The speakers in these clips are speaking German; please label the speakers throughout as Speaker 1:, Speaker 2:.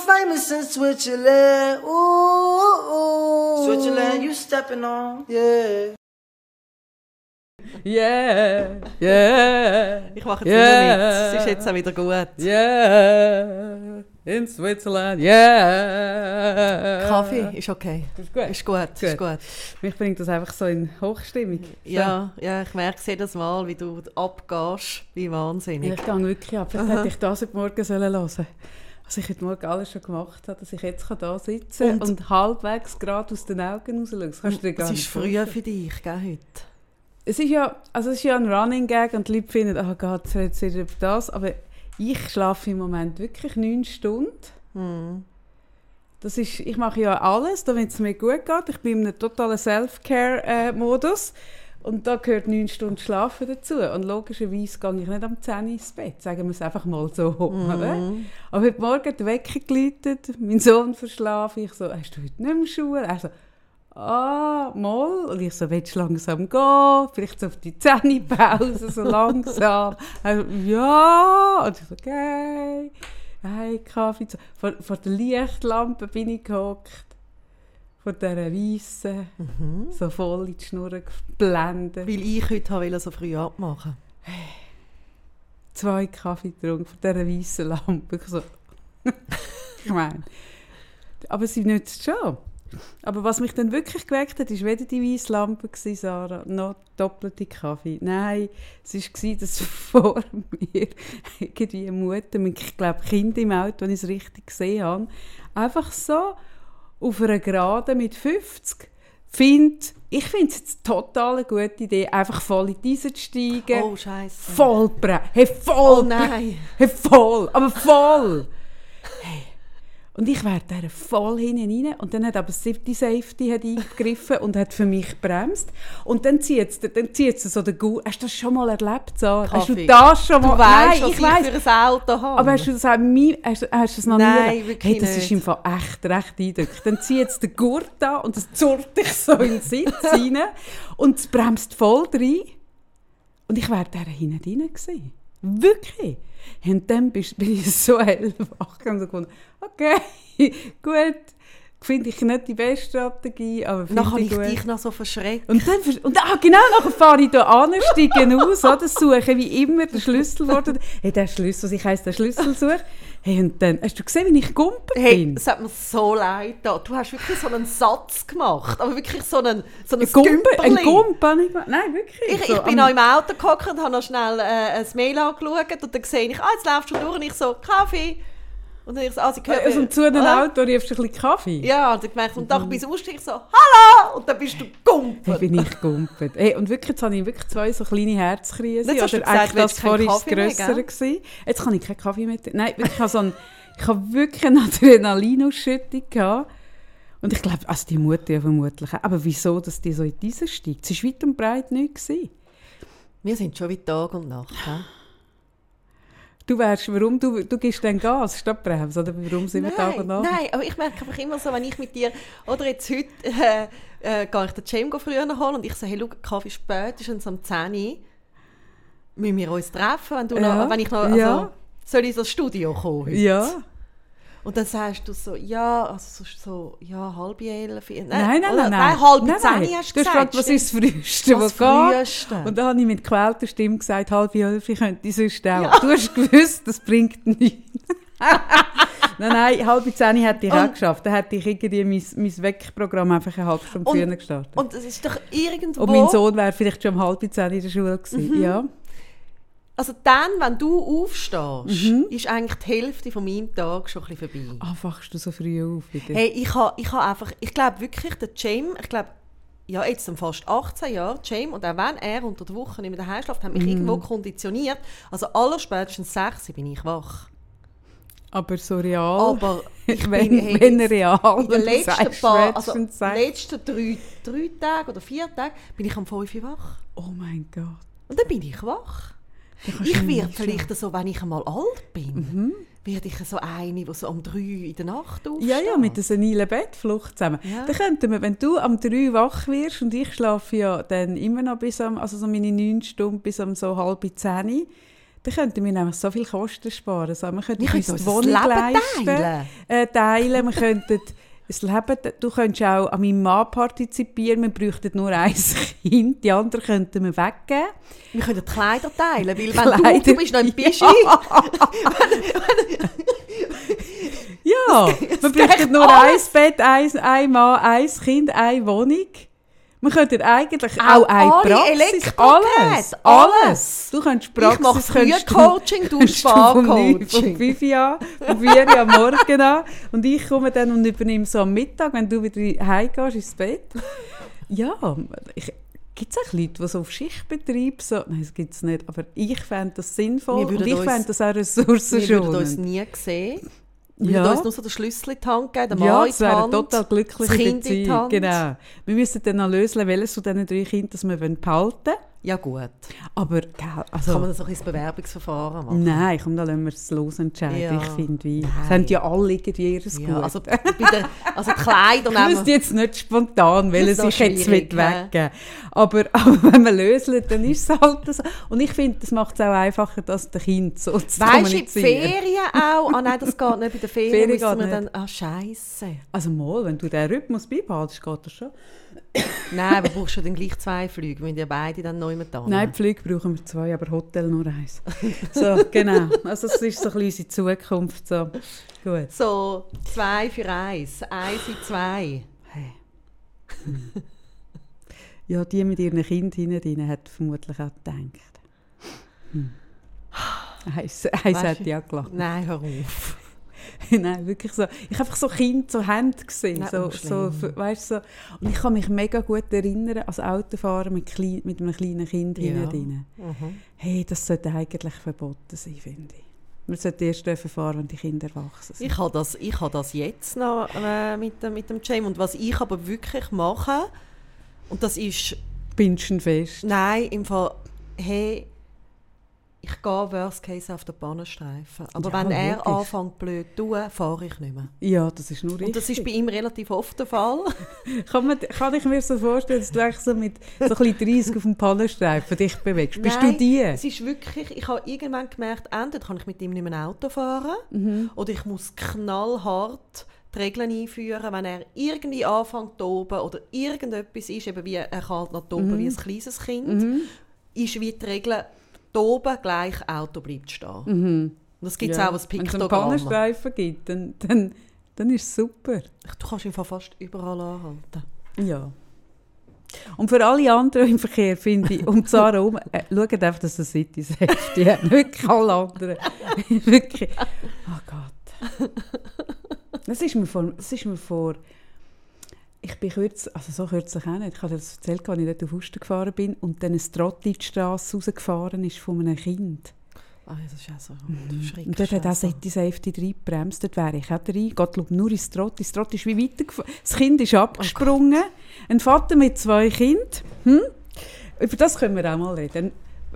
Speaker 1: most famous in Switzerland. Ooh, ooh.
Speaker 2: Switzerland, you stepping on.
Speaker 1: Yeah.
Speaker 3: Yeah, yeah.
Speaker 4: Ich mache jetzt yeah, wieder mit. Es ist jetzt auch wieder gut.
Speaker 3: Yeah, in Switzerland, yeah.
Speaker 4: Kaffee ist okay.
Speaker 3: Ist gut.
Speaker 4: Ist gut,
Speaker 3: gut.
Speaker 4: Ist gut.
Speaker 3: Mich bringt das einfach so in Hochstimmung.
Speaker 4: Ja, ja, ich merke jedes Mal, wie du abgehst, wie wahnsinnig.
Speaker 3: Ich gehe wirklich ab. Vielleicht hätte ich das heute Morgen hören sollen was ich heute Morgen alles schon gemacht habe, dass ich jetzt da sitzen und, und halbwegs gerade aus den Augen rausschauen.
Speaker 4: Das, das ist früher für dich, gell, heute?
Speaker 3: Es ist ja, also es ist ja ein Running Gag und die Leute finden, oh Gott, jetzt redet wieder über das, aber ich schlafe im Moment wirklich neun Stunden.
Speaker 4: Mm.
Speaker 3: Das ist, ich mache ja alles, damit es mir gut geht. Ich bin in einem totalen Self-Care-Modus. Äh, und da gehört neun Stunden Schlafen dazu. Und logischerweise gehe ich nicht am 10 Uhr ins Bett, sagen wir es einfach mal so.
Speaker 4: Mm.
Speaker 3: Aber heute Morgen hat der Wecker geläutet, mein Sohn verschlafen. Ich so, hast du heute nicht mehr Schule? Er so, ah, mal. Und ich so, willst du langsam gehen? Vielleicht so auf die Zähnepause, so langsam. Er so, ja. Und ich so, okay. Hey, Kaffee. Vor, vor der Lichtlampe bin ich gehockt von dieser Weissen,
Speaker 4: mhm.
Speaker 3: so voll in die Schnur geblendet.
Speaker 4: Weil ich heute wollte so früh abmachen
Speaker 3: Zwei Kaffee getrunken von dieser weißen Lampe. Ich, so. ich meine, aber sie nützt schon. Aber was mich dann wirklich geweckt hat, war weder die weiße Lampe, Sarah, noch doppelte Kaffee. Nein, es war, dass vor mir irgendwie eine Mutter ich glaube, Kind im Auto, wenn ich es richtig gesehen habe, einfach so auf einer Gerade mit 50 find, ich finde es eine total gute Idee, einfach voll in diese zu steigen.
Speaker 4: Oh, scheiße.
Speaker 3: Voll brennen. Hey, voll.
Speaker 4: Oh nein.
Speaker 3: Hey, voll. Aber voll. Und ich wäre da voll hinten rein. Und dann hat aber das Safety hat eingegriffen und hat für mich gebremst. Und dann zieht es dann zieht's so den Gau. Hast du das schon mal erlebt, Sarah? Hast du das schon mal?
Speaker 4: Du weißt, was ich, weiss. für ein Auto habe.
Speaker 3: Aber hast du das, auch nie, hast, hast du das noch
Speaker 4: Nein,
Speaker 3: nie
Speaker 4: wirklich
Speaker 3: Hey, das
Speaker 4: nicht.
Speaker 3: ist im Fall echt recht eindrücklich. Dann zieht es den Gurt an und es zurrt dich so in den Sitz rein. Und es bremst voll rein. Und ich wäre da hinten gewesen. Wirklich. Und dann bin ich so hellwach und so gefunden, okay, gut, finde ich nicht die beste Strategie, aber finde
Speaker 4: Dann habe
Speaker 3: ich
Speaker 4: ich
Speaker 3: gut.
Speaker 4: dich noch so verschreckt.
Speaker 3: Und dann, und ah, genau, nachher fahre ich hier an, steige aus, oder, suche wie immer den Schlüssel. Hey, der Schlüssel, ich heisst der Schlüssel suche. Hey, und dann, hast du gesehen, wie ich gumpet
Speaker 4: Hey,
Speaker 3: bin?
Speaker 4: es hat mir so leid da. Du hast wirklich so einen Satz gemacht, aber wirklich so einen, so einen
Speaker 3: Ein Gumpe, ein
Speaker 4: Gümperli.
Speaker 3: Gump habe ich gemacht. Nein, wirklich.
Speaker 4: Ich,
Speaker 3: so
Speaker 4: ich bin noch im Auto gehockt und habe noch schnell äh, ein Mail angeschaut und dann sehe ich, ah, jetzt laufst du durch und ich so, Kaffee. Und dann ich so, ah, sie gehört
Speaker 3: Aus dem zu dem
Speaker 4: Ah.
Speaker 3: Auto riefst du ein bisschen Kaffee.
Speaker 4: Ja, und dann gemerkt, und dann du ausgestiegen, ich so, hallo! Und dann bist du
Speaker 3: Hey,
Speaker 4: gumpet.
Speaker 3: bin ich gumpet. Hey, und wirklich, jetzt habe ich wirklich zwei so kleine Herzkrisen.
Speaker 4: Jetzt hast du gesagt,
Speaker 3: das
Speaker 4: mehr,
Speaker 3: Grössere
Speaker 4: gell?
Speaker 3: gewesen. Jetzt kann ich keinen Kaffee mehr trinken. Nein, wirklich, ich habe, so ein, ich habe wirklich eine Adrenalinausschüttung gehabt. Und ich glaube, also die Mutter ja vermutlich. Aber wieso, dass die so in diese steigt? Sie war weit und breit nicht. Gewesen.
Speaker 4: Wir sind schon wie Tag und Nacht. hä?
Speaker 3: Du wärst, warum, du, du gibst dann Gas statt Bremse, oder warum sind wir Tag und
Speaker 4: Nein,
Speaker 3: Nacht?
Speaker 4: nein, aber ich merke einfach immer so, wenn ich mit dir, oder jetzt heute, äh, äh, gehe ich den Cem früher holen und ich sage, hey, schau, Kaffee ist spät, ist uns am 10 Uhr. Müssen wir uns treffen, wenn, du
Speaker 3: Ja,
Speaker 4: noch, wenn ich noch, also,
Speaker 3: ja.
Speaker 4: soll ich ins Studio kommen heute?
Speaker 3: Ja.
Speaker 4: Und dann sagst du so, ja, also so, ja, halb elf. Nein,
Speaker 3: Nein, nein, nein. nein.
Speaker 4: halb
Speaker 3: nein,
Speaker 4: zehn
Speaker 3: nein.
Speaker 4: hast
Speaker 3: du
Speaker 4: du
Speaker 3: hast
Speaker 4: gesagt.
Speaker 3: gefragt, was ist das Früheste,
Speaker 4: Was
Speaker 3: was geht? Und dann habe ich mit gequälter Stimme gesagt, halb elf, ich könnte sonst auch. Du hast gewusst, das bringt nichts. nein, nein, halb zehn hätte ich auch
Speaker 4: Und-
Speaker 3: geschafft. Dann hätte ich irgendwie mein, mein Weckprogramm einfach eine halbe Stunde
Speaker 4: Und-
Speaker 3: früher gestartet.
Speaker 4: Und es ist doch irgendwo...
Speaker 3: Und mein Sohn wäre vielleicht schon um halb zehn in der Schule gewesen.
Speaker 4: Mhm.
Speaker 3: Ja.
Speaker 4: Also dann, wenn du aufstehst,
Speaker 3: Mhm.
Speaker 4: ist eigentlich die Hälfte von meinem Tag schon ein vorbei.
Speaker 3: Ah, wachst du so früh auf wieder?
Speaker 4: Hey, ich habe ich ha einfach, ich glaube wirklich, der Jam, ich glaube, ja, jetzt sind fast 18 Jahre, Jam, und auch wenn er unter der Woche nicht mehr daheim schläft,
Speaker 3: Mhm.
Speaker 4: hat mich irgendwo konditioniert. Also allerspätestens 6 Uhr bin ich wach.
Speaker 3: Aber so real,
Speaker 4: Aber ich
Speaker 3: wenn,
Speaker 4: bin hey,
Speaker 3: wenn real,
Speaker 4: in den letzten paar, also letzten drei, drei Tage oder vier Tage bin ich am 5 Uhr wach.
Speaker 3: oh mein Gott.
Speaker 4: Und dann bin ich wach. Ich werde vielleicht so, wenn ich einmal alt bin,
Speaker 3: Mhm.
Speaker 4: werde ich so eine, die so um 3 in der Nacht aufsteht.
Speaker 3: Ja, ja, mit der senilen Bettflucht zusammen.
Speaker 4: Ja.
Speaker 3: Dann könnten wir, wenn du am 3 wach wirst und ich schlafe ja dann immer noch bis am, also so meine 9 Stunden bis am so halb 10, dann könnten wir nämlich so viel Kosten sparen. Also wir könnten
Speaker 4: Wir
Speaker 3: uns die Wohnung leisten,
Speaker 4: teilen.
Speaker 3: Äh, teilen. Wir könnten das Leben, du könntest auch an meinem Mann partizipieren, wir bräuchten nur ein Kind, die anderen könnten wir weggeben.
Speaker 4: Wir können die Kleider teilen, weil wenn
Speaker 3: Kleider,
Speaker 4: du, du bist noch im Bischi,
Speaker 3: Ja, wir bräuchten nur ein Bett, ein, ein Mann, ein Kind, eine Wohnung. Wir könnten eigentlich auch,
Speaker 4: Auch
Speaker 3: eine
Speaker 4: alle
Speaker 3: Praxis, alles,
Speaker 4: alles.
Speaker 3: Du könntest
Speaker 4: ich
Speaker 3: Praxis,
Speaker 4: mache
Speaker 3: könntest du-
Speaker 4: du Sparcoaching.
Speaker 3: 5 Uhr an, vom 4 Uhr am Morgen an. Und ich komme dann und übernehme so am Mittag, wenn du wieder heimgehst ins Bett. Ja, ich, gibt es auch Leute, die so auf Schichtbetrieb so... Nein, das gibt es nicht. Aber ich fände das sinnvoll und ich fände das auch
Speaker 4: Wir würden uns
Speaker 3: ressourcenschonend.
Speaker 4: nie sehen. Wir
Speaker 3: Ja.
Speaker 4: uns nur so den Schlüssel in die Hand geben, den Mann
Speaker 3: Ja,
Speaker 4: in
Speaker 3: es
Speaker 4: die Hand,
Speaker 3: total glückliche
Speaker 4: das Kind. Hand.
Speaker 3: Genau. Wir müssen dann noch lösen, welches von diesen drei Kindern das wir behalten wollen.
Speaker 4: Ja gut,
Speaker 3: Aber, also...
Speaker 4: kann man das auch ins Bewerbungsverfahren machen?
Speaker 3: Nein, komm, da lassen wir es los entscheiden.
Speaker 4: Ja.
Speaker 3: Ich finde, wie...
Speaker 4: Nein.
Speaker 3: Es haben ja alle irgendwie ihr
Speaker 4: Ja,
Speaker 3: Gut.
Speaker 4: also, der, also die Kleider
Speaker 3: Ich
Speaker 4: nehmen
Speaker 3: wüsste jetzt nicht spontan, welches
Speaker 4: Das ist
Speaker 3: ich jetzt will weggeben aber, aber wenn wir lösen, dann ist es halt so. Und ich finde, das macht es auch einfacher, das den Kind so zu
Speaker 4: Weißt du, in. Ferien auch? Ah nein, das geht nicht bei den Ferien.
Speaker 3: Ferien
Speaker 4: müssen wir dann, ah Scheiße.
Speaker 3: Also mal, wenn du den Rhythmus beibehaltest, geht das schon.
Speaker 4: Nein, aber brauchst du dann gleich zwei Flüge, wenn die beide dann neu mit
Speaker 3: Nein, Flüge brauchen wir zwei, aber Hotel nur eins. So, genau. Also das ist so ein bisschen unsere Zukunft. So. Gut.
Speaker 4: So, zwei für eins, eins in zwei.
Speaker 3: Hey. Hm. Ja, die mit ihren Kindern hinein hat vermutlich auch gedacht. Hm. Eins, eins hat ja gelacht.
Speaker 4: Nein, hör auf.
Speaker 3: Nein, wirklich so. Ich habe einfach so Kinder so Hände gesehen.
Speaker 4: Nein,
Speaker 3: so,
Speaker 4: oh,
Speaker 3: so, weißt, so. Und ich kann mich mega gut erinnern, als Autofahren mit, klein, mit einem kleinen Kind
Speaker 4: Ja.
Speaker 3: hinten drin.
Speaker 4: Mhm.
Speaker 3: Hey, das sollte eigentlich verboten sein, finde ich. Man sollte erst dürfen fahren, wenn die Kinder erwachsen sind.
Speaker 4: Ich habe das, ich habe das jetzt noch äh, mit, dem, mit dem Jam. Und was ich aber wirklich mache, und das ist,
Speaker 3: Pinschen fest.
Speaker 4: nein, im Fall, hey, ich gehe worst case auf den Bahnenstreifen. Aber
Speaker 3: Ja,
Speaker 4: wenn er
Speaker 3: logisch.
Speaker 4: anfängt blöd zu tun, fahre ich nicht mehr.
Speaker 3: Ja, das ist nur richtig.
Speaker 4: Und das ist bei ihm relativ oft der Fall.
Speaker 3: Kann, man, kann ich mir so vorstellen, dass du eigentlich so mit so ein bisschen 30 auf dem Pannenstreifen dich bewegst? Bist
Speaker 4: Nein,
Speaker 3: du die?
Speaker 4: Es ist wirklich, ich habe irgendwann gemerkt, entweder kann ich mit ihm nicht mehr Auto fahren
Speaker 3: Mhm.
Speaker 4: oder ich muss knallhart die Regeln einführen, wenn er irgendwie anfängt zu toben oder irgendetwas ist, eben wie er kann halt noch toben
Speaker 3: Mhm.
Speaker 4: wie ein kleines Kind, ist wie die Regel, toben gleich Auto bleibt stehen.
Speaker 3: Mhm.
Speaker 4: Und das gibt es
Speaker 3: Ja.
Speaker 4: auch als
Speaker 3: Wenn es einen
Speaker 4: Piktogramm.
Speaker 3: Pannenstreifen gibt, dann, dann, dann ist es super.
Speaker 4: Du kannst ihn fast überall anhalten.
Speaker 3: Ja. Und für alle anderen im Verkehr finde ich, um Zara herum, äh, schaut einfach, dass es City Safety hat. Wirklich alle anderen. Wirklich. Oh Gott. Das ist mir vor, das ist mir vor ich bin kurz, also so kürzlich auch nicht, ich habe das erzählt, als ich dort auf Uster gefahren bin und dann ein Trottel in die Strasse rausgefahren ist von einem Kind.
Speaker 4: Ah, ja, das ist auch so
Speaker 3: Mhm. Und dort hat auch City Safety reingebremst. Dort wäre ich auch rein. Gott, schau nur ins Trott. Das Trott ist wie weitergefahren. Das Kind ist abgesprungen. Ein Vater mit zwei Kindern. Hm? Über das können wir auch mal reden.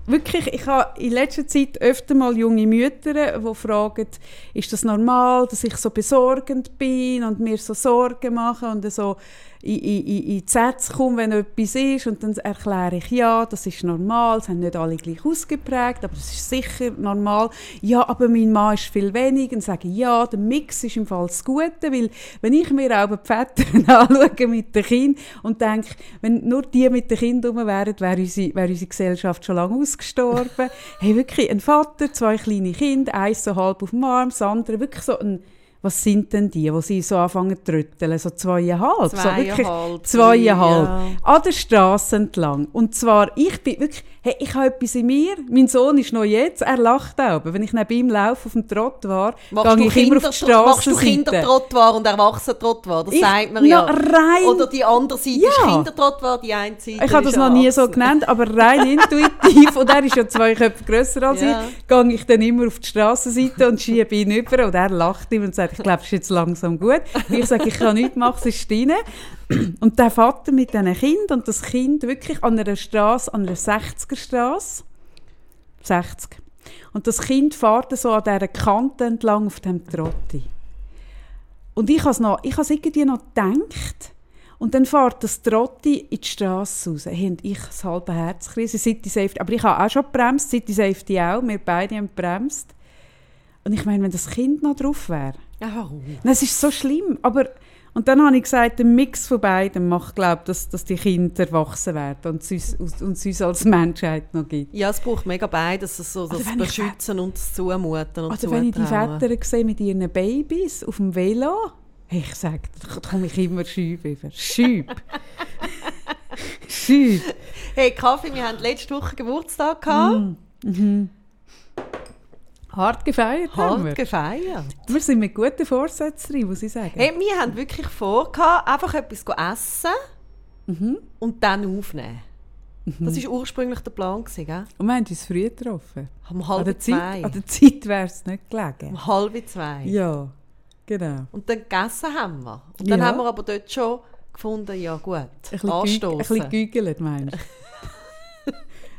Speaker 3: Wirklich, ich habe in letzter Zeit öfter mal junge Mütter, die fragen, ist das normal, dass ich so besorgend bin und mir so Sorgen mache und so in, in, in, Sätze komme, wenn etwas ist. Und dann erkläre ich, ja, das ist normal, es haben nicht alle gleich ausgeprägt, aber das ist sicher normal. Ja, aber mein Mann ist viel weniger. Und sage ich, ja, der Mix ist im Fall das Gute, weil wenn ich mir auch die Väter anschaue mit den Kindern und denke, wenn nur die mit den Kindern rum wären, wäre unsere, wäre unsere Gesellschaft schon lange ausgestorben. hey, wirklich, ein Vater, zwei kleine Kinder, eins so halb auf dem Arm, das andere wirklich so ein was sind denn die, wo sie so anfangen zu trötteln, so zweieinhalb, so wirklich
Speaker 4: Zweieinhalb,
Speaker 3: zweieinhalb,
Speaker 4: ja.
Speaker 3: an der Straße entlang. Und zwar, ich bin wirklich, hey, ich habe etwas in mir, mein Sohn ist noch jetzt, er lacht auch, wenn ich neben ihm laufe auf dem Trott war, gehe ich immer auf die
Speaker 4: Kinder, machst du
Speaker 3: Straßenseite.
Speaker 4: Kindertrottoir und Erwachsenentrottoir? Das
Speaker 3: Ich-
Speaker 4: sagt man ja.
Speaker 3: rein-
Speaker 4: Oder die andere Seite ist
Speaker 3: Ja.
Speaker 4: Kindertrottoir, die eine Seite
Speaker 3: Ich habe das
Speaker 4: ist
Speaker 3: noch nie so genannt, aber rein intuitiv, und er ist ja zwei Köpfe grösser als
Speaker 4: Ja.
Speaker 3: ich, gehe ich dann immer auf die Strassenseite und schiebe ihn über und er lacht immer und sagt, ich glaube, es ist jetzt langsam gut. Ich sage, ich kann nichts machen, es ist rein. Und der Vater mit diesen Kind und das Kind wirklich an einer Straße, an einer 60er Straße, 60. Und das Kind fährt so an dieser Kante entlang auf dem Trotti. Und ich habe es noch, ich habe irgendwie noch gedacht. Und dann fährt das Trotti in die Straße raus. Hey, und ich das halbe Herzkrise, City Safety. Aber ich habe auch schon gebremst, City Safety auch. Wir beide haben gebremst. Und ich meine, wenn das Kind noch drauf wäre. Nein, Es ist so schlimm. Aber, und dann habe ich gesagt, der Mix von beiden macht, glaube ich, dass, dass die Kinder erwachsen werden und es uns, und es uns als Menschheit noch gibt.
Speaker 4: Ja, es braucht mega beides, so das
Speaker 3: ich
Speaker 4: Beschützen und das Zumuten und
Speaker 3: Oder wenn ich die. Väter sehe mit ihren Babys auf dem Velo, ich sage, da komme ich immer schüb über. Schüb. schüb.
Speaker 4: Hey Kaffee, wir hatten letzte Woche Geburtstag gehabt.
Speaker 3: Mm. Hart gefeiert haben wir.
Speaker 4: Hart gefeiert.
Speaker 3: Wir sind mit guten Vorsätzen drin, muss ich sagen.
Speaker 4: Hey, wir haben wirklich vor, einfach etwas zu essen
Speaker 3: Mhm.
Speaker 4: und dann aufnehmen. Das war ursprünglich der Plan, gewesen, gell?
Speaker 3: Und wir haben uns früh getroffen.
Speaker 4: Um
Speaker 3: An
Speaker 4: halb
Speaker 3: der
Speaker 4: zwei.
Speaker 3: Zeit, an der Zeit wäre es nicht gelegen.
Speaker 4: Um halb zwei.
Speaker 3: Ja, genau.
Speaker 4: Und dann gegessen haben wir. Und dann
Speaker 3: Ja.
Speaker 4: haben wir aber dort schon gefunden, ja gut,
Speaker 3: Ein gü- ein
Speaker 4: anstoßen.
Speaker 3: bisschen gügelt, meinst du?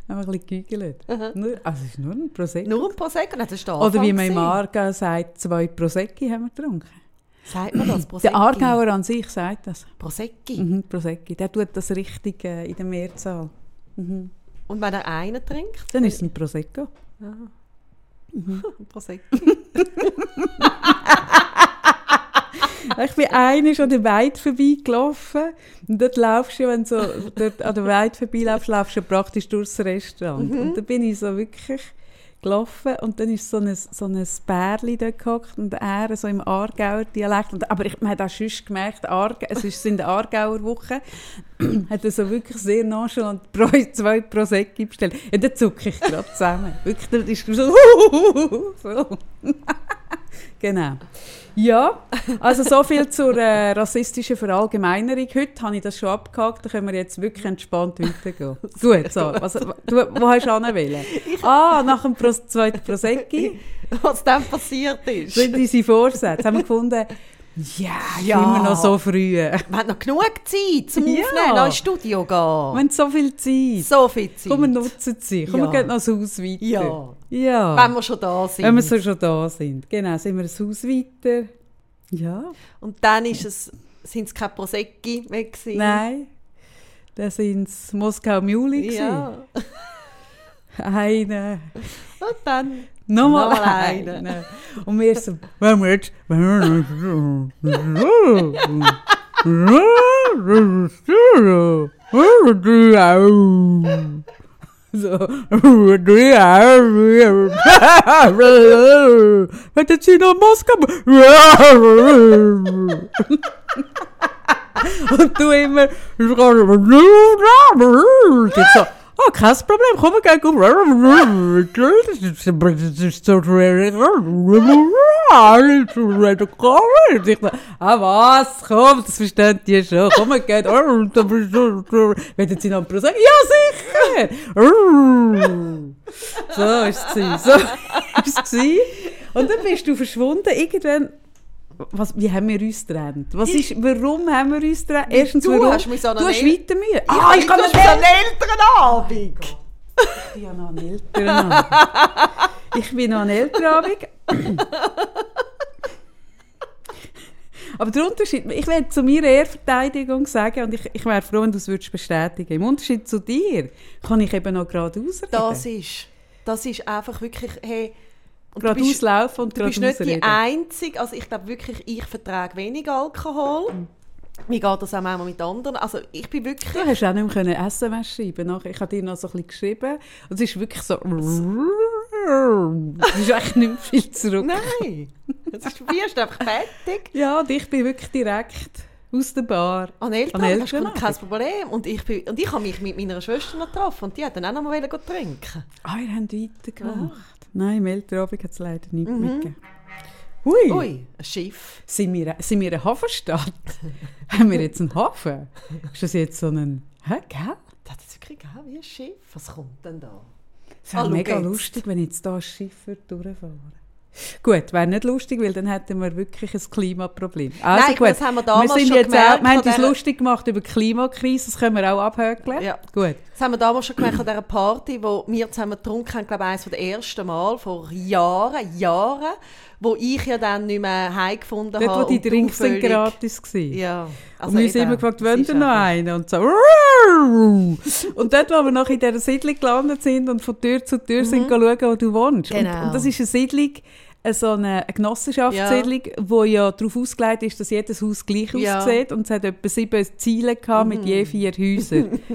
Speaker 3: Haben wir ein bisschen gügelt. Nur, also es ist nur ein Prosecco.
Speaker 4: Nur ein Prosecco? Das ist der
Speaker 3: Oder wie man im. Aargau sagt, zwei Prosecchi haben wir getrunken.
Speaker 4: Sagt man das? Prosecco?
Speaker 3: Der Aargauer an sich sagt das.
Speaker 4: Prosecchi.
Speaker 3: Mhm, Prosecchi. Der tut das richtig äh, in der Mehrzahl.
Speaker 4: Und wenn er einen trinkt?
Speaker 3: Dann ist es ein Prosecco.
Speaker 4: Ein Prosecco.
Speaker 3: Ich bin einmal an der Weide vorbeigelaufen und dort laufst du, wenn du so dort an der Weide vorbeilaufst, laufst du praktisch durchs Restaurant. Und da bin ich so wirklich gelaufen und dann ist so ein, so ein Bärli dort gehockt und er so im Aargauer Dialekt. Und, aber ich, man hat auch schon gemerkt, Aargau, es ist in der Aargauer Woche, hat er so wirklich sehr nonchalant zwei Prosecchi bestellt. Und dann zucke ich gerade zusammen. Wirklich, das ist so, so. Genau. Ja, also so viel zur äh, rassistischen Verallgemeinerung. Heute habe ich das schon abgehakt, da können wir jetzt wirklich entspannt weitergehen. Gut, so. Was, du, wo hast du anwählen? Ah, nach dem Pro zweiten Prosecchi
Speaker 4: Was dann passiert ist.
Speaker 3: sind unsere Vorsätze. Haben wir gefunden, ja,
Speaker 4: Ja.
Speaker 3: immer noch so früh. Wir
Speaker 4: Wir haben noch genug Zeit zum
Speaker 3: Ja.
Speaker 4: Aufnehmen, ins Studio gehen.
Speaker 3: haben so viel Zeit.
Speaker 4: So viel Zeit.
Speaker 3: Komm, wir nutzen sie. Komm,
Speaker 4: Ja.
Speaker 3: wir gehen noch das Haus weiter.
Speaker 4: Ja.
Speaker 3: Ja.
Speaker 4: Wenn wir schon da sind.
Speaker 3: Wenn wir so schon da sind. Genau, sind wir das Haus weiter. Ja.
Speaker 4: Und dann ist es, sind es keine Prosecchi mehr gewesen.
Speaker 3: Nein. Da sind es Moskau Muli.
Speaker 4: Ja.
Speaker 3: Eine.
Speaker 4: Und dann
Speaker 3: Nochmal
Speaker 4: Nochmal
Speaker 3: eine.
Speaker 4: eine.
Speaker 3: Und wir so, wenn wir jetzt. So. Hätten Sie noch Moskau? Und du immer. Ich so, oh, kein Problem, komm, wir gehen gut. Das ist so Und ich so, ah was, komm, das verstehen die schon. Komm, wir gehen. Wollen Sie noch ein Prosecco? Ja, sicher. So war es. So war es. Und dann bist du verschwunden. Irgendwann was, wie haben wir uns getrennt? Was ist, warum haben wir uns getrennt? Erstens,
Speaker 4: Du
Speaker 3: warum?
Speaker 4: hast mich so an
Speaker 3: du hast weiter Mühe. Ah, ich kann nicht
Speaker 4: hast einen älteren Abend.
Speaker 3: Ich bin ja noch ein Elternabend. ich bin noch ein Elternabend. Aber der Unterschied, ich werde zu meiner Ehrverteidigung sagen, und ich, ich wäre froh, wenn du es würdest bestätigen Im Unterschied zu dir kann ich eben noch geradeaus reden.
Speaker 4: Das ist, das ist einfach wirklich, hey, und du
Speaker 3: geradeaus
Speaker 4: bist,
Speaker 3: laufen und
Speaker 4: du bist nicht die
Speaker 3: reden.
Speaker 4: Einzige, also ich glaube wirklich, ich vertrage wenig Alkohol. Mir geht das auch manchmal mit anderen. Also ich bin wirklich...
Speaker 3: Du hast auch nicht mehr können SMS schreiben. Ich habe dir noch so ein bisschen geschrieben. Und es ist wirklich so... Das ist echt nicht mehr viel zurück.
Speaker 4: Nein. Das ist, du bist einfach fertig.
Speaker 3: Ja, und ich bin wirklich direkt aus der Bar.
Speaker 4: An Eltern,
Speaker 3: An Elternabend.
Speaker 4: kein Problem. Und ich, bin, und ich habe mich mit meiner Schwester noch getroffen und die hat dann auch noch mal trinken.
Speaker 3: Ah, ihr habt weitergemacht. Nein, im Elternabend hat es leider nicht
Speaker 4: Mhm.
Speaker 3: mitgegeben. Ui,
Speaker 4: Ui, ein Schiff.
Speaker 3: Sind, wir, sind wir eine Hafenstadt? Haben wir jetzt einen Hafen? Ist das jetzt so ein... Hä, gell?
Speaker 4: Das jetzt wirklich gegeben, wie ein Schiff. Was kommt denn da?
Speaker 3: Es wäre
Speaker 4: Ah, schau
Speaker 3: mega
Speaker 4: jetzt.
Speaker 3: lustig, wenn jetzt da ein Schiff würde durchfahren Gut, wäre nicht lustig, weil dann hätten wir wirklich ein Klimaproblem. Also
Speaker 4: Nein, ich
Speaker 3: gut,
Speaker 4: das haben wir damals
Speaker 3: wir sind
Speaker 4: schon
Speaker 3: jetzt
Speaker 4: gemerkt
Speaker 3: auch, wir haben uns lustig gemacht über die Klimakrise, das können wir auch abhökeln.
Speaker 4: Ja.
Speaker 3: Gut.
Speaker 4: Das haben wir damals schon gemerkt an dieser Party, wo wir zusammen getrunken haben, glaube ich, eines der ersten Mal, vor Jahren, Jahren, wo ich ja dann nicht mehr heimgefunden
Speaker 3: Dort,
Speaker 4: habe.
Speaker 3: wo die
Speaker 4: und
Speaker 3: Drinks sind gratis waren.
Speaker 4: Ja.
Speaker 3: und wir sind
Speaker 4: eben,
Speaker 3: immer gefragt, wollen ihr noch einen? Und so. Und dort, wo wir noch in dieser Siedlung gelandet sind und von Tür zu Tür sind schauen, wo du wohnst. Und,
Speaker 4: Genau.
Speaker 3: und das ist eine Siedlung, äh, so eine, Genossenschaftssiedlung, wo ja darauf ausgelegt ist, dass jedes Haus gleich
Speaker 4: Ja.
Speaker 3: aussieht. Und es hat etwa sieben Ziele gehabt mit je vier Häusern.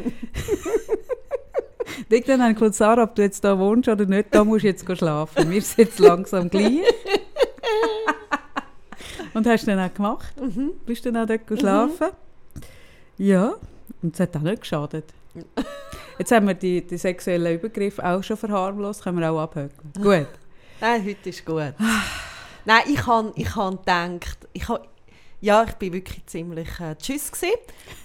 Speaker 3: Irgendwann habe ich gefragt, Sarah, ob du jetzt da wohnst oder nicht, da musst du jetzt schlafen. Wir sind jetzt langsam gleich. Und hast du dann auch gemacht? Bist du dann auch dort geschlafen? Ja, und es hat auch nicht geschadet. Jetzt haben wir die, die sexuellen Übergriffe auch schon verharmlost, können wir auch abhökeln. Gut.
Speaker 4: Nein, heute ist gut. Nein, ich habe ich han gedacht, ich ha, ja, ich bin wirklich ziemlich äh, tschüss gewesen,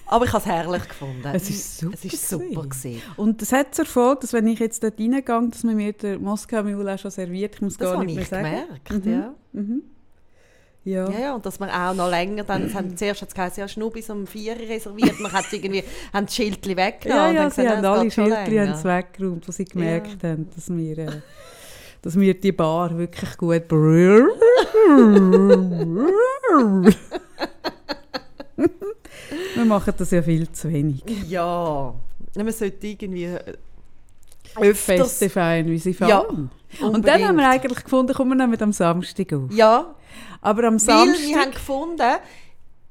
Speaker 4: aber ich habe es herrlich gefunden.
Speaker 3: Es ist super
Speaker 4: Es ist super
Speaker 3: gewesen. Und das hat zur Folge, dass wenn ich jetzt dort reingehe, dass man mir der Moskau Mule auch schon serviert, ich muss
Speaker 4: Das
Speaker 3: gar nicht
Speaker 4: ich
Speaker 3: mehr sagen.
Speaker 4: gemerkt,
Speaker 3: Mhm.
Speaker 4: ja.
Speaker 3: Ja.
Speaker 4: Ja, ja, und dass man auch noch länger dann, es haben zuerst hat es geheißen, ja, nur bis um 4 Uhr reserviert, man hat irgendwie, haben das Schildchen weggenommen.
Speaker 3: Ja,
Speaker 4: und
Speaker 3: ja,
Speaker 4: dann
Speaker 3: sie
Speaker 4: gesagt,
Speaker 3: haben
Speaker 4: es
Speaker 3: alle Schildchen es weggeräumt, wo sie gemerkt haben, dass wir, äh, dass wir die Bar wirklich gut... wir machen das ja viel zu wenig.
Speaker 4: Ja, man sollte irgendwie äh, öfters...
Speaker 3: Feste feiern, wie sie
Speaker 4: Ja,
Speaker 3: fahren. Und dann haben wir eigentlich gefunden, kommen wir nehmen am Samstag auf.
Speaker 4: Ja,
Speaker 3: Aber am
Speaker 4: weil wir
Speaker 3: Samstag,
Speaker 4: haben gefunden...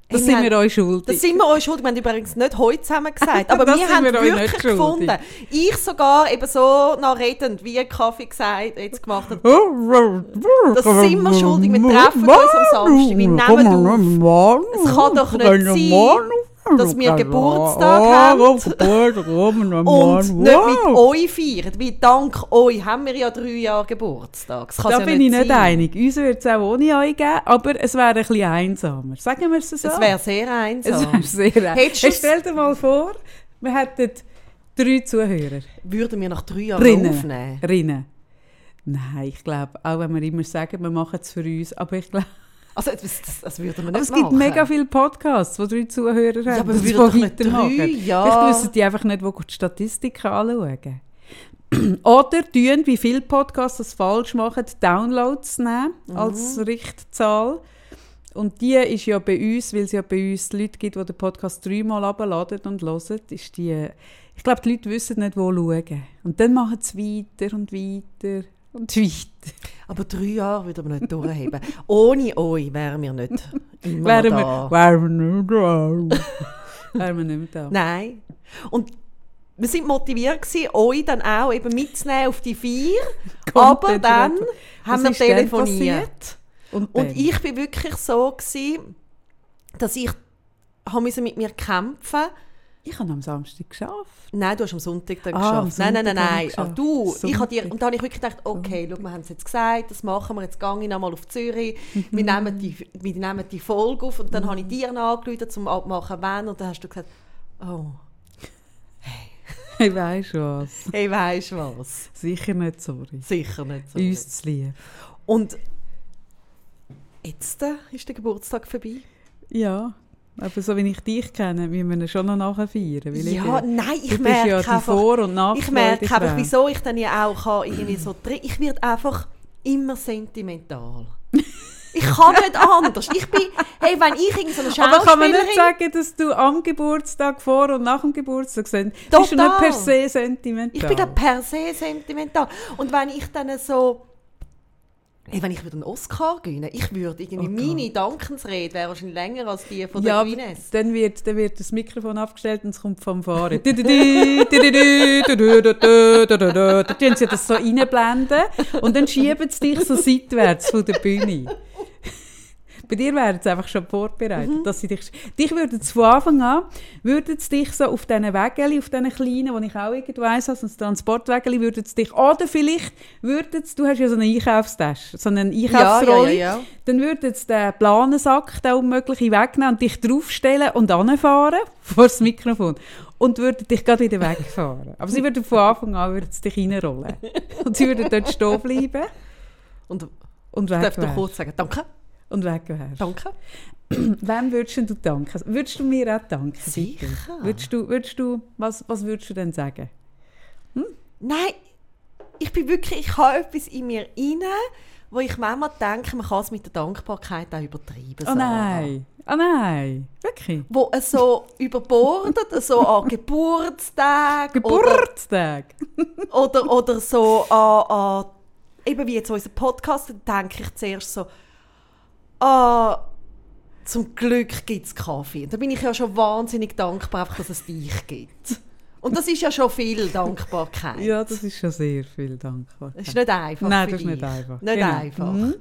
Speaker 3: das sind wir euch schuldig.
Speaker 4: Das sind wir euch schuldig. Wir haben übrigens nicht heute zusammen gesagt, aber wir haben
Speaker 3: wir
Speaker 4: wirklich gefunden. Ich sogar eben so noch redend, wie Kaffee gesagt, jetzt gemacht hat.
Speaker 3: das
Speaker 4: sind wir schuldig. Wir treffen uns am Samstag. Wir nehmen auf. Es kann doch nicht sein, dass wir Geburtstag haben und nicht mit euch feiern. Weil dank euch haben wir ja drei Jahre Geburtstag.
Speaker 3: Da
Speaker 4: ja
Speaker 3: bin ich nicht
Speaker 4: sein.
Speaker 3: einig. Uns würde es auch ohne euch geben, aber es wäre ein bisschen einsamer. Sagen wir es so.
Speaker 4: Es wäre sehr
Speaker 3: Es
Speaker 4: einsam.
Speaker 3: wäre sehr einsam. Stell dir mal vor, wir hätten drei Zuhörer.
Speaker 4: Würden wir nach drei Jahren
Speaker 3: Rinnen.
Speaker 4: aufnehmen?
Speaker 3: Rinnen. Nein, ich glaube, auch wenn wir immer sagen, wir machen es für uns, aber ich glaube,
Speaker 4: Also, das, das, das würden wir
Speaker 3: aber
Speaker 4: nicht
Speaker 3: es gibt
Speaker 4: machen.
Speaker 3: mega viele Podcasts, die drei Zuhörer haben.
Speaker 4: aber
Speaker 3: das
Speaker 4: wir doch nicht drei, ja.
Speaker 3: Vielleicht wissen die einfach nicht, wo die Statistiken anschauen. Oder tun, wie viele Podcasts das falsch machen, Downloads nehmen
Speaker 4: Mhm.
Speaker 3: als Richtzahl. Und die ist ja bei uns, weil es ja bei uns Leute gibt, die den Podcast dreimal abladen und hören, ist die, ich glaube, die Leute wissen nicht, wo schauen. Und dann machen sie weiter und weiter und weiter.
Speaker 4: Aber drei Jahre würden wir nicht durchheben. Ohne euch wären wir nicht immer
Speaker 3: Wären
Speaker 4: noch
Speaker 3: wir,
Speaker 4: da.
Speaker 3: wären wir nicht da. wären wir nicht da.
Speaker 4: Nein. Und wir sind motiviert gewesen, euch dann auch eben mitzunehmen auf die vier. Aber dann haben wir telefoniert.
Speaker 3: Und,
Speaker 4: Und ich bin wirklich so gewesen, dass ich habe mit mir kämpfen
Speaker 3: ich habe am Samstag geschafft.
Speaker 4: Nein, du hast am Sonntag dann
Speaker 3: Ah,
Speaker 4: geschafft. Nein, nein, nein,
Speaker 3: Sonntag
Speaker 4: nein. Aber
Speaker 3: geschafft.
Speaker 4: du, ich habe dir,
Speaker 3: Sonntag.
Speaker 4: und dann habe ich wirklich gedacht, okay, schau, wir haben es jetzt gesagt, das machen wir, jetzt gehe ich nochmal auf Zürich,
Speaker 3: Mhm.
Speaker 4: wir, nehmen die, wir nehmen die Folge auf und dann habe ich dir angerufen, um abzumachen, wann, und dann hast du gesagt, oh,
Speaker 3: Ich weiss was.
Speaker 4: hey, weisst was?
Speaker 3: Sicher nicht, sorry.
Speaker 4: Sicher nicht so.
Speaker 3: Uns zu lieb.
Speaker 4: Und jetzt äh, ist der Geburtstag vorbei.
Speaker 3: Ja, aber so wie ich dich kenne, müssen wir ihn schon noch nachher feiern. Weil ich,
Speaker 4: Ja, nein, ich merke
Speaker 3: ja die
Speaker 4: einfach,
Speaker 3: Vor- und
Speaker 4: ich merke einfach, wieso ich dann ja auch kann, irgendwie so drin- ich werde einfach immer sentimental. Ich kann nicht anders. Ich bin, hey, wenn ich irgend so eine
Speaker 3: Aber kann man nicht
Speaker 4: Schauspielerin...
Speaker 3: sagen, dass du am Geburtstag vor und nach dem Geburtstag sind? Bist du nicht
Speaker 4: Total.
Speaker 3: per se sentimental?
Speaker 4: Ich bin per se sentimental. Und wenn ich dann so Hey, wenn ich würde einen Oscar gewinnen, ich würde irgendwie
Speaker 3: Oh
Speaker 4: meine Dankensrede wäre wahrscheinlich länger als die von
Speaker 3: Ja,
Speaker 4: der Guinness.
Speaker 3: dann wird, dann wird das Mikrofon abgestellt und es kommt vom Fahren. Da tun sie das so reinblenden und dann schieben sie dich so seitwärts von der Bühne. Bei dir wären sie einfach schon vorbereitet, dass sie dich... Dich würden von Anfang an, würden sie dich so auf diesen Wägeli, auf diesen kleinen, die ich auch irgendwo weiss, also das Transportwägeli, würden sie dich... Oder vielleicht würden sie... Du hast ja so eine Einkaufstasche, so eine Einkaufsrolle.
Speaker 4: ja, ja.
Speaker 3: Dann würden sie den Planensack, den unmöglichen, wegnehmen und dich draufstellen und anfahren vor das Mikrofon. Und würden dich gerade wieder wegfahren. Aber sie würden von Anfang an würden sie dich reinrollen. Und sie würden dort stehen bleiben
Speaker 4: Und
Speaker 3: und
Speaker 4: darf
Speaker 3: weg
Speaker 4: du
Speaker 3: wärst.
Speaker 4: kurz sagen, danke,
Speaker 3: Und weg wärst.
Speaker 4: danke.
Speaker 3: Wem würdest denn du danken? Würdest du mir auch danken?
Speaker 4: Sicher.
Speaker 3: Würdest du, würdest du, was, was würdest du denn sagen?
Speaker 4: Nein, ich bin wirklich, ich habe etwas in mir inne, wo ich manchmal denke, man kann es mit der Dankbarkeit auch übertreiben.
Speaker 3: Oh nein. Oh nein. Wirklich?
Speaker 4: Wo es so überbordet, so an Geburtstag
Speaker 3: Geburtstag.
Speaker 4: oder, oder, oder so an, an, eben wie jetzt unser Podcast, denke ich zuerst so, ah, zum Glück gibt es Kaffee. Da bin ich ja schon wahnsinnig dankbar, einfach, dass es dich gibt. Und das ist ja schon viel Dankbarkeit.
Speaker 3: Ja, das ist schon sehr viel dankbar.
Speaker 4: Das ist nicht einfach.
Speaker 3: Nein, das ist nicht einfach.
Speaker 4: Nicht
Speaker 3: Genau.
Speaker 4: einfach.
Speaker 3: Mhm.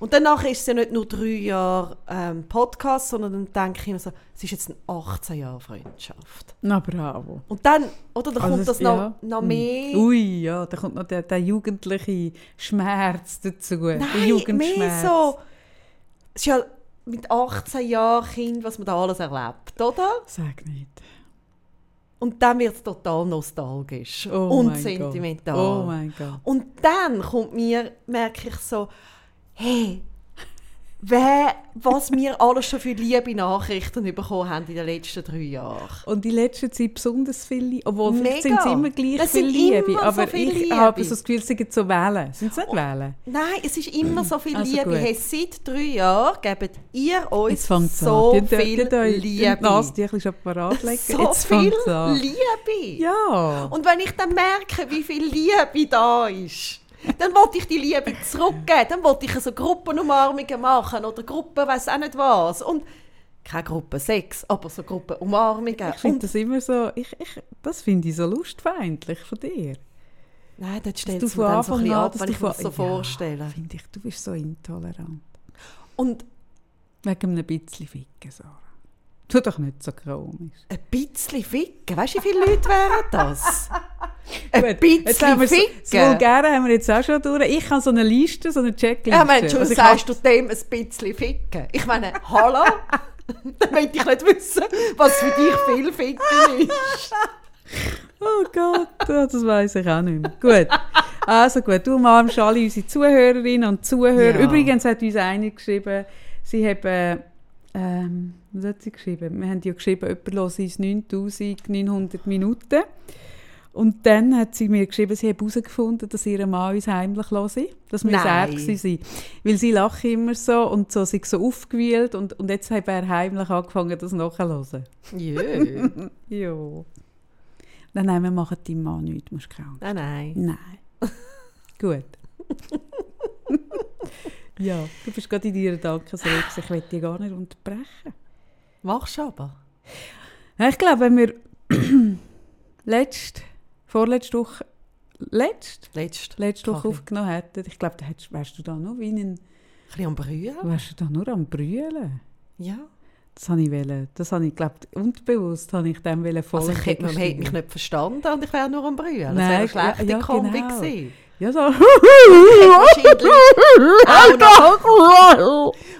Speaker 4: Und danach ist es ja nicht nur drei Jahre ähm, Podcast, sondern dann denke ich immer so, es ist jetzt eine 18 Jahre Freundschaft.
Speaker 3: Na bravo.
Speaker 4: Und dann, oder, da
Speaker 3: Also
Speaker 4: kommt das noch,
Speaker 3: ja.
Speaker 4: noch
Speaker 3: Mm.
Speaker 4: mehr.
Speaker 3: Ui, ja, da kommt noch der, der jugendliche Schmerz dazu. der
Speaker 4: Nein, mehr
Speaker 3: Jugendschmerz.
Speaker 4: so. Es ist ja mit 18 Jahren Kind, was man da alles erlebt, oder?
Speaker 3: Sag nicht.
Speaker 4: Und dann wird es total nostalgisch
Speaker 3: Oh
Speaker 4: und sentimental.
Speaker 3: Gott. Oh mein Gott.
Speaker 4: Und dann kommt mir, merke ich so, hey, wer, was wir alles schon für liebe Nachrichten bekommen haben in den letzten drei Jahren.
Speaker 3: Und in letzter Zeit besonders viele, obwohl
Speaker 4: Mega.
Speaker 3: sind es immer gleich
Speaker 4: Das
Speaker 3: viele Liebe,
Speaker 4: so
Speaker 3: aber
Speaker 4: viel
Speaker 3: ich
Speaker 4: Liebe.
Speaker 3: habe so das Gefühl, es sind so Wählen. Sind es nicht Wählen?
Speaker 4: Nein, es ist immer so viel
Speaker 3: Also
Speaker 4: Liebe. Hey, seit drei Jahren gebt ihr uns so
Speaker 3: an. Die- die-
Speaker 4: viel
Speaker 3: die- die- Die
Speaker 4: Liebe.
Speaker 3: Nase schon parat legen.
Speaker 4: So
Speaker 3: Jetzt
Speaker 4: viel. Liebe.
Speaker 3: Ja.
Speaker 4: Und wenn ich dann merke, wie viel Liebe da ist, dann wollte ich die Liebe zurückgeben. Dann wollte ich so Gruppenumarmungen machen oder Gruppen, weiß auch nicht was. Und keine Gruppe Sex, aber so Gruppenumarmungen.
Speaker 3: Ich finde das immer so, ich, ich, das finde ich so lustfeindlich von dir.
Speaker 4: nein, das stellt
Speaker 3: von
Speaker 4: dann so ein bisschen
Speaker 3: an,
Speaker 4: ab, wenn
Speaker 3: du
Speaker 4: ich mir das so
Speaker 3: Ja,
Speaker 4: vorstelle.
Speaker 3: finde ich, du bist so intolerant.
Speaker 4: Und
Speaker 3: Wegen einem bisschen Ficken, Sarah. Tu doch nicht so komisch.
Speaker 4: ein bisschen ficken. Weißt du, wie viele Leute wären das? ein
Speaker 3: Gut, jetzt haben
Speaker 4: bisschen
Speaker 3: wir das
Speaker 4: ficken.
Speaker 3: Vulgäre haben wir jetzt auch schon durch. Ich habe so eine Liste, so eine Checkliste.
Speaker 4: Ja, Mensch,
Speaker 3: Also
Speaker 4: was sagst du dem ein bisschen ficken? Ich meine, hallo? Dann möchte ich nicht wissen, was für dich viel ficken ist.
Speaker 3: Oh Gott, ja, das weiß ich auch nicht mehr. Gut. Also gut, du umarmst alle unsere Zuhörerinnen und Zuhörer.
Speaker 4: Ja.
Speaker 3: Übrigens hat uns eine geschrieben, sie haben, ähm, was hat sie geschrieben? Wir haben ja geschrieben, jemand hört uns 9900 Minuten. Und dann hat sie mir geschrieben, sie hat herausgefunden, dass ihr Mann uns heimlich höre, dass wir
Speaker 4: Nein.
Speaker 3: uns er sind. Weil sie lachen immer so und so, sich so aufgewühlt und, und jetzt hat er heimlich angefangen, das nachzuhören.
Speaker 4: Jö.
Speaker 3: Ja. Nein, nein, wir machen deinem Mann nichts, musst du keine Angst
Speaker 4: Nein, nein.
Speaker 3: Nein. Gut. ja, du bist gerade in deiner Dankesrede. Ich will dich gar nicht unterbrechen.
Speaker 4: Machst du aber.
Speaker 3: Ich glaube, wenn wir letzte, vorletzte Woche, letzte,
Speaker 4: Letzt.
Speaker 3: letzte Woche aufgenommen hätten, ich glaube, da hättest, wärst du da noch wie ein,
Speaker 4: Ein bisschen am Brühen.
Speaker 3: wärst du da nur am Brüllen.
Speaker 4: Ja.
Speaker 3: Das habe ich wollen, das habe ich, glaube unterbewusst habe ich dem wollen
Speaker 4: Also ich hätte, man hätte mich nicht verstanden und ich wäre nur am Brühen. Das wäre eine schlechte
Speaker 3: ja,
Speaker 4: Kombi
Speaker 3: genau.
Speaker 4: gewesen.
Speaker 3: Ja, so.
Speaker 4: Noch-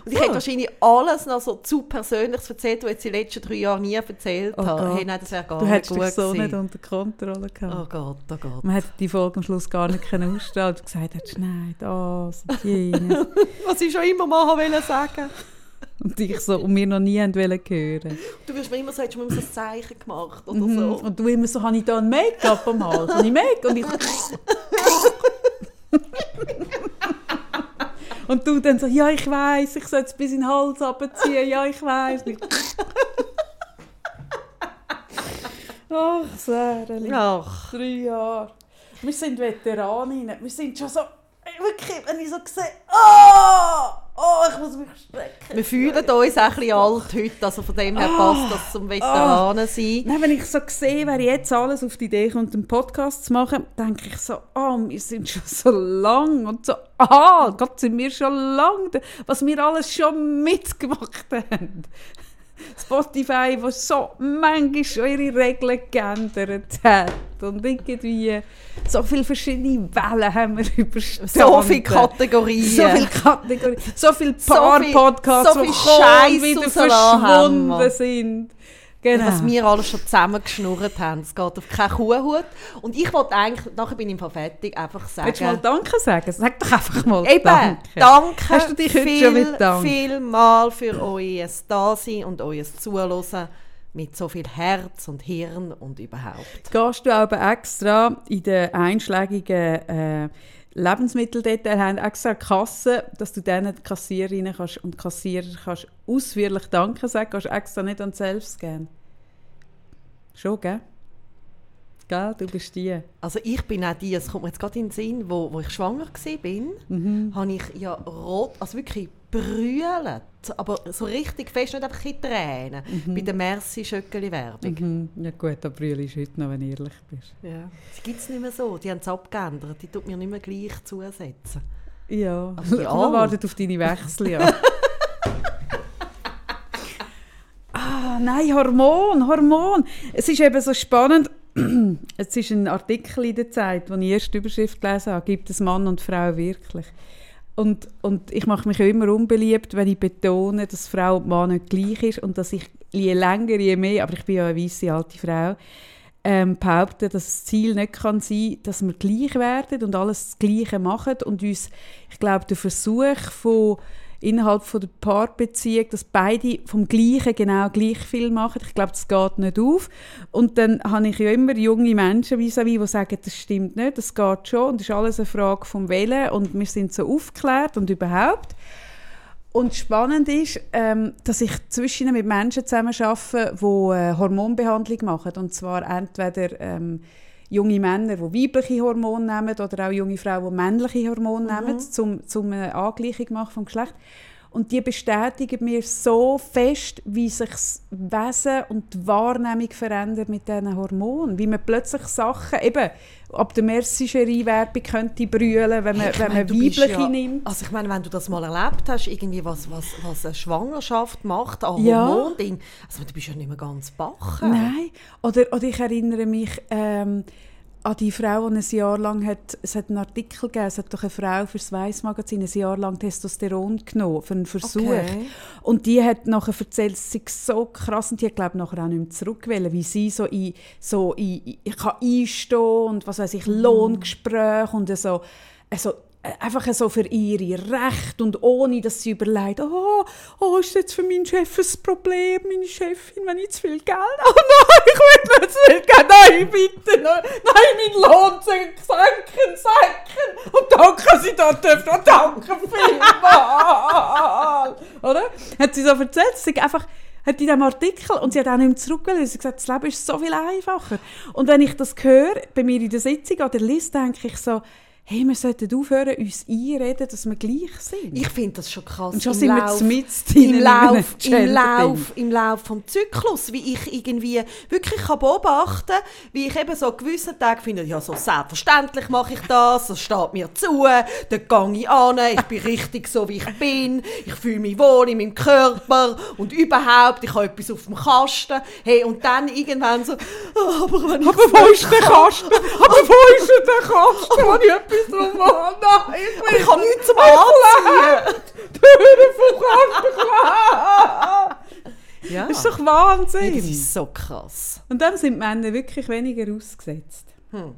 Speaker 4: Und ich hätte wahrscheinlich alles noch so zu Persönliches erzählt, was ich jetzt die letzten drei Jahre nie erzählt
Speaker 3: Oh
Speaker 4: habe. Hey, nein, das wäre gar
Speaker 3: Du
Speaker 4: nicht
Speaker 3: hättest
Speaker 4: gut
Speaker 3: dich so
Speaker 4: gewesen.
Speaker 3: nicht unter Kontrolle gehabt.
Speaker 4: Oh Gott, oh Gott.
Speaker 3: Man hätte die Folge am Schluss gar nicht können ausstrahlen und gesagt hättest, nein, das und jenes.
Speaker 4: Was ich schon immer mal wollte sagen.
Speaker 3: und ich so, und wir noch nie haben hören.
Speaker 4: Du wirst mir immer sagen, du hast mir so ein Zeichen gemacht oder
Speaker 3: Mhm.
Speaker 4: so.
Speaker 3: Und du immer so, habe ich da ein Make-up am Hals? Habe ich Make? Und ich Und du dann so, ja, ich weiß, ich soll es bis in den Hals abziehen, ja, ich weiß. Ach, Säreli.
Speaker 4: Ach,
Speaker 3: Drei Jahre. Wir sind Veteraninnen. Wir sind schon so
Speaker 4: wirklich, wenn ich so sehe, oh, oh, ich muss mich strecken. Wir fühlen uns auch ein bisschen alt heute, also von dem her passt das zum Veteranen sein.
Speaker 3: Nein, wenn ich so sehe, wer jetzt alles auf die Idee kommt, einen Podcast zu machen, denke ich so, oh, wir sind schon so lang und so, ah, Gott, sind wir schon lang, da- was wir alles schon mitgemacht haben. Spotify, das so manchmal schon ihre Regeln geändert hat und irgendwie so viele verschiedene Wellen haben wir überstanden.
Speaker 4: So viele Kategorien.
Speaker 3: So viele Kategorien, so viele
Speaker 4: So viel-
Speaker 3: Paar-Podcasts,
Speaker 4: so
Speaker 3: die
Speaker 4: viel Scheiss
Speaker 3: wieder verschwunden sind. Genau.
Speaker 4: Was wir alle schon zusammengeschnurrt haben. Es geht auf keinen Kuhhut. Und ich wollte eigentlich, nachher bin ich im Fall fertig, einfach sagen...
Speaker 3: Willst du mal Danke sagen? Sag doch einfach mal
Speaker 4: Eben,
Speaker 3: Danke.
Speaker 4: danke,
Speaker 3: Hast du dich heute
Speaker 4: viel,
Speaker 3: schon mit Dank?
Speaker 4: viel mal für euer Dasein und euer Zuhören mit so viel Herz und Hirn und überhaupt.
Speaker 3: Gehst du aber extra in den einschlägigen äh, Lebensmitteldetail haben extra eine Kasse, dass du denen Kassiererinnen kannst und Kassierer kannst ausführlich Danke sagen, kannst extra nicht an selbst gehen. Schon, gell? Gell, du bist die.
Speaker 4: Also ich bin auch die, es kommt mir jetzt gerade in den Sinn, wo, wo ich schwanger war, bin,
Speaker 3: Mhm.
Speaker 4: habe ich ja rot, also wirklich brüllt, aber so richtig fest, nicht einfach in Tränen, bei der merci schöckeli werbung
Speaker 3: Mhm. Ja gut, da brülle ich heute noch, wenn du ehrlich bist.
Speaker 4: Ja. Die gibt es nicht mehr so, die haben es abgeändert, die tut mir nicht mehr gleich zusetzen.
Speaker 3: Ja,
Speaker 4: Aber die
Speaker 3: wir
Speaker 4: alle.
Speaker 3: warten auf deine Wechsel, ja. ah, nein, Hormon, Hormon. Es ist eben so spannend. es ist ein Artikel in der Zeit, wo ich erst die Überschrift gelesen habe, gibt es Mann und Frau wirklich? Und, und ich mache mich auch immer unbeliebt, wenn ich betone, dass Frau und Mann nicht gleich ist und dass ich je länger, je mehr, aber ich bin ja eine weisse alte Frau, ähm, behaupten, dass das Ziel nicht kann sein dass wir gleich werden und alles das Gleiche machen und uns, ich glaube, der Versuch von innerhalb von der Paarbeziehung, dass beide vom Gleichen genau gleich viel machen, ich glaube, das geht nicht auf. Und dann habe ich ja immer junge Menschen vis die sagen, das stimmt nicht, das geht schon und das ist alles eine Frage vom Willen und wir sind so aufgeklärt und überhaupt. Und spannend ist, ähm, dass ich zwischen mit Menschen zusammenarbeite, die äh, Hormonbehandlung machen. Und zwar entweder ähm, junge Männer, die weibliche Hormone nehmen, oder auch junge Frauen, die männliche Hormone nehmen, zum, zum eine Angleichung machen vom Geschlecht. Und die bestätigen mir so fest, wie sich das Wesen und die Wahrnehmung verändert mit diesen Hormonen. Wie man plötzlich Sachen, eben ab der Merci-Werbung könnte brüllen, wenn man,
Speaker 4: Ich
Speaker 3: wenn
Speaker 4: meine,
Speaker 3: man weibliche
Speaker 4: ja,
Speaker 3: nimmt.
Speaker 4: Also ich meine, wenn du das mal erlebt hast, irgendwie was, was, was eine Schwangerschaft macht, an
Speaker 3: Ja.
Speaker 4: Hormonding, also du bist ja nicht mehr ganz bachen.
Speaker 3: Nein. Oder, oder ich erinnere mich ähm, an die Frau, die ein Jahr lang hat, es hat einen Artikel gegeben, es hat doch eine Frau für das Weiss-Magazin ein Jahr lang Testosteron genommen, für einen Versuch.
Speaker 4: Okay.
Speaker 3: Und die hat nachher erzählt, es sei so krass, und die hat glaube ich nachher auch nicht mehr zurückgewählt, wie sie so in, so in, ich kann einstehen und was weiß ich, Lohngespräche und so, also einfach so für ihre Recht und ohne, dass sie überlegt, oh, oh, ist das jetzt für meinen Chef ein Problem, meine Chefin, wenn ich zu viel Geld habe? Oh nein, ich will nicht zu viel Geld, nein, bitte, nein, nein meinen Lohn senken, senken. Und danke, dass ich da dürfte, oh, danke vielmals. Oder? Hat sie so erzählt, sie einfach hat in diesem Artikel, und sie hat auch nicht mehr zurückgelesen, sie hat gesagt, das Leben ist so viel einfacher. Und wenn ich das höre, bei mir in der Sitzung an der Liste, denke ich so, hey, wir sollten aufhören, uns einreden, dass wir gleich sind.
Speaker 4: Ich finde das schon krass.
Speaker 3: und schon
Speaker 4: im
Speaker 3: sind wir
Speaker 4: Lauf-
Speaker 3: mitten
Speaker 4: im Lauf, im. Lauf, im Lauf vom Zyklus, wie ich irgendwie wirklich kann beobachten wie ich eben so an gewissen Tagen finde, ja, so selbstverständlich mache ich das, das steht mir zu, dort gehe ich an, ich bin richtig so, wie ich bin, ich fühle mich wohl in meinem Körper und überhaupt, ich habe etwas auf dem Kasten, hey, und dann irgendwann so, oh, aber wenn ich
Speaker 3: Aber wo ist der Kasten? Aber wo ist Kasten, wo ich etwas drauf habe? Nein, ich
Speaker 4: ich habe nichts zum Anziehen.
Speaker 3: Türen vom Kasten
Speaker 4: Ja,
Speaker 3: Das ist doch
Speaker 4: das
Speaker 3: Wahnsinn.
Speaker 4: ist so krass.
Speaker 3: Und dann sind Männer wirklich weniger ausgesetzt.
Speaker 4: Hm.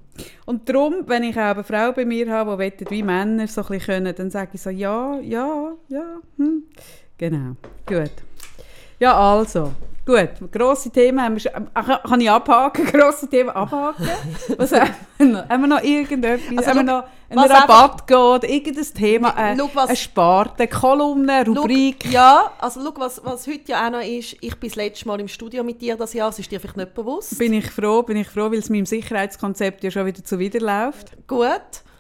Speaker 3: Und darum, wenn ich auch eine Frau bei mir habe, die wie Männer so ein bisschen können, dann sage ich so, ja, ja, ja, hm. Genau, gut. Ja, also, gut, grosse Themen haben wir schon, ach, kann ich abhaken, grosse Themen abhaken? Was haben wir noch? Haben wir noch irgendetwas?
Speaker 4: Also,
Speaker 3: haben wir noch einen Rabatt geht, irgendein Thema, äh,
Speaker 4: was-
Speaker 3: eine Sparte, Kolumne, Rubrik?
Speaker 4: Schau, ja, also schau, was, was heute ja auch noch ist, ich bin das letzte Mal im Studio mit dir das Jahr, das ist dir vielleicht nicht bewusst.
Speaker 3: Bin ich froh, bin ich froh, weil es meinem Sicherheitskonzept ja schon wieder zuwiderläuft.
Speaker 4: Gut.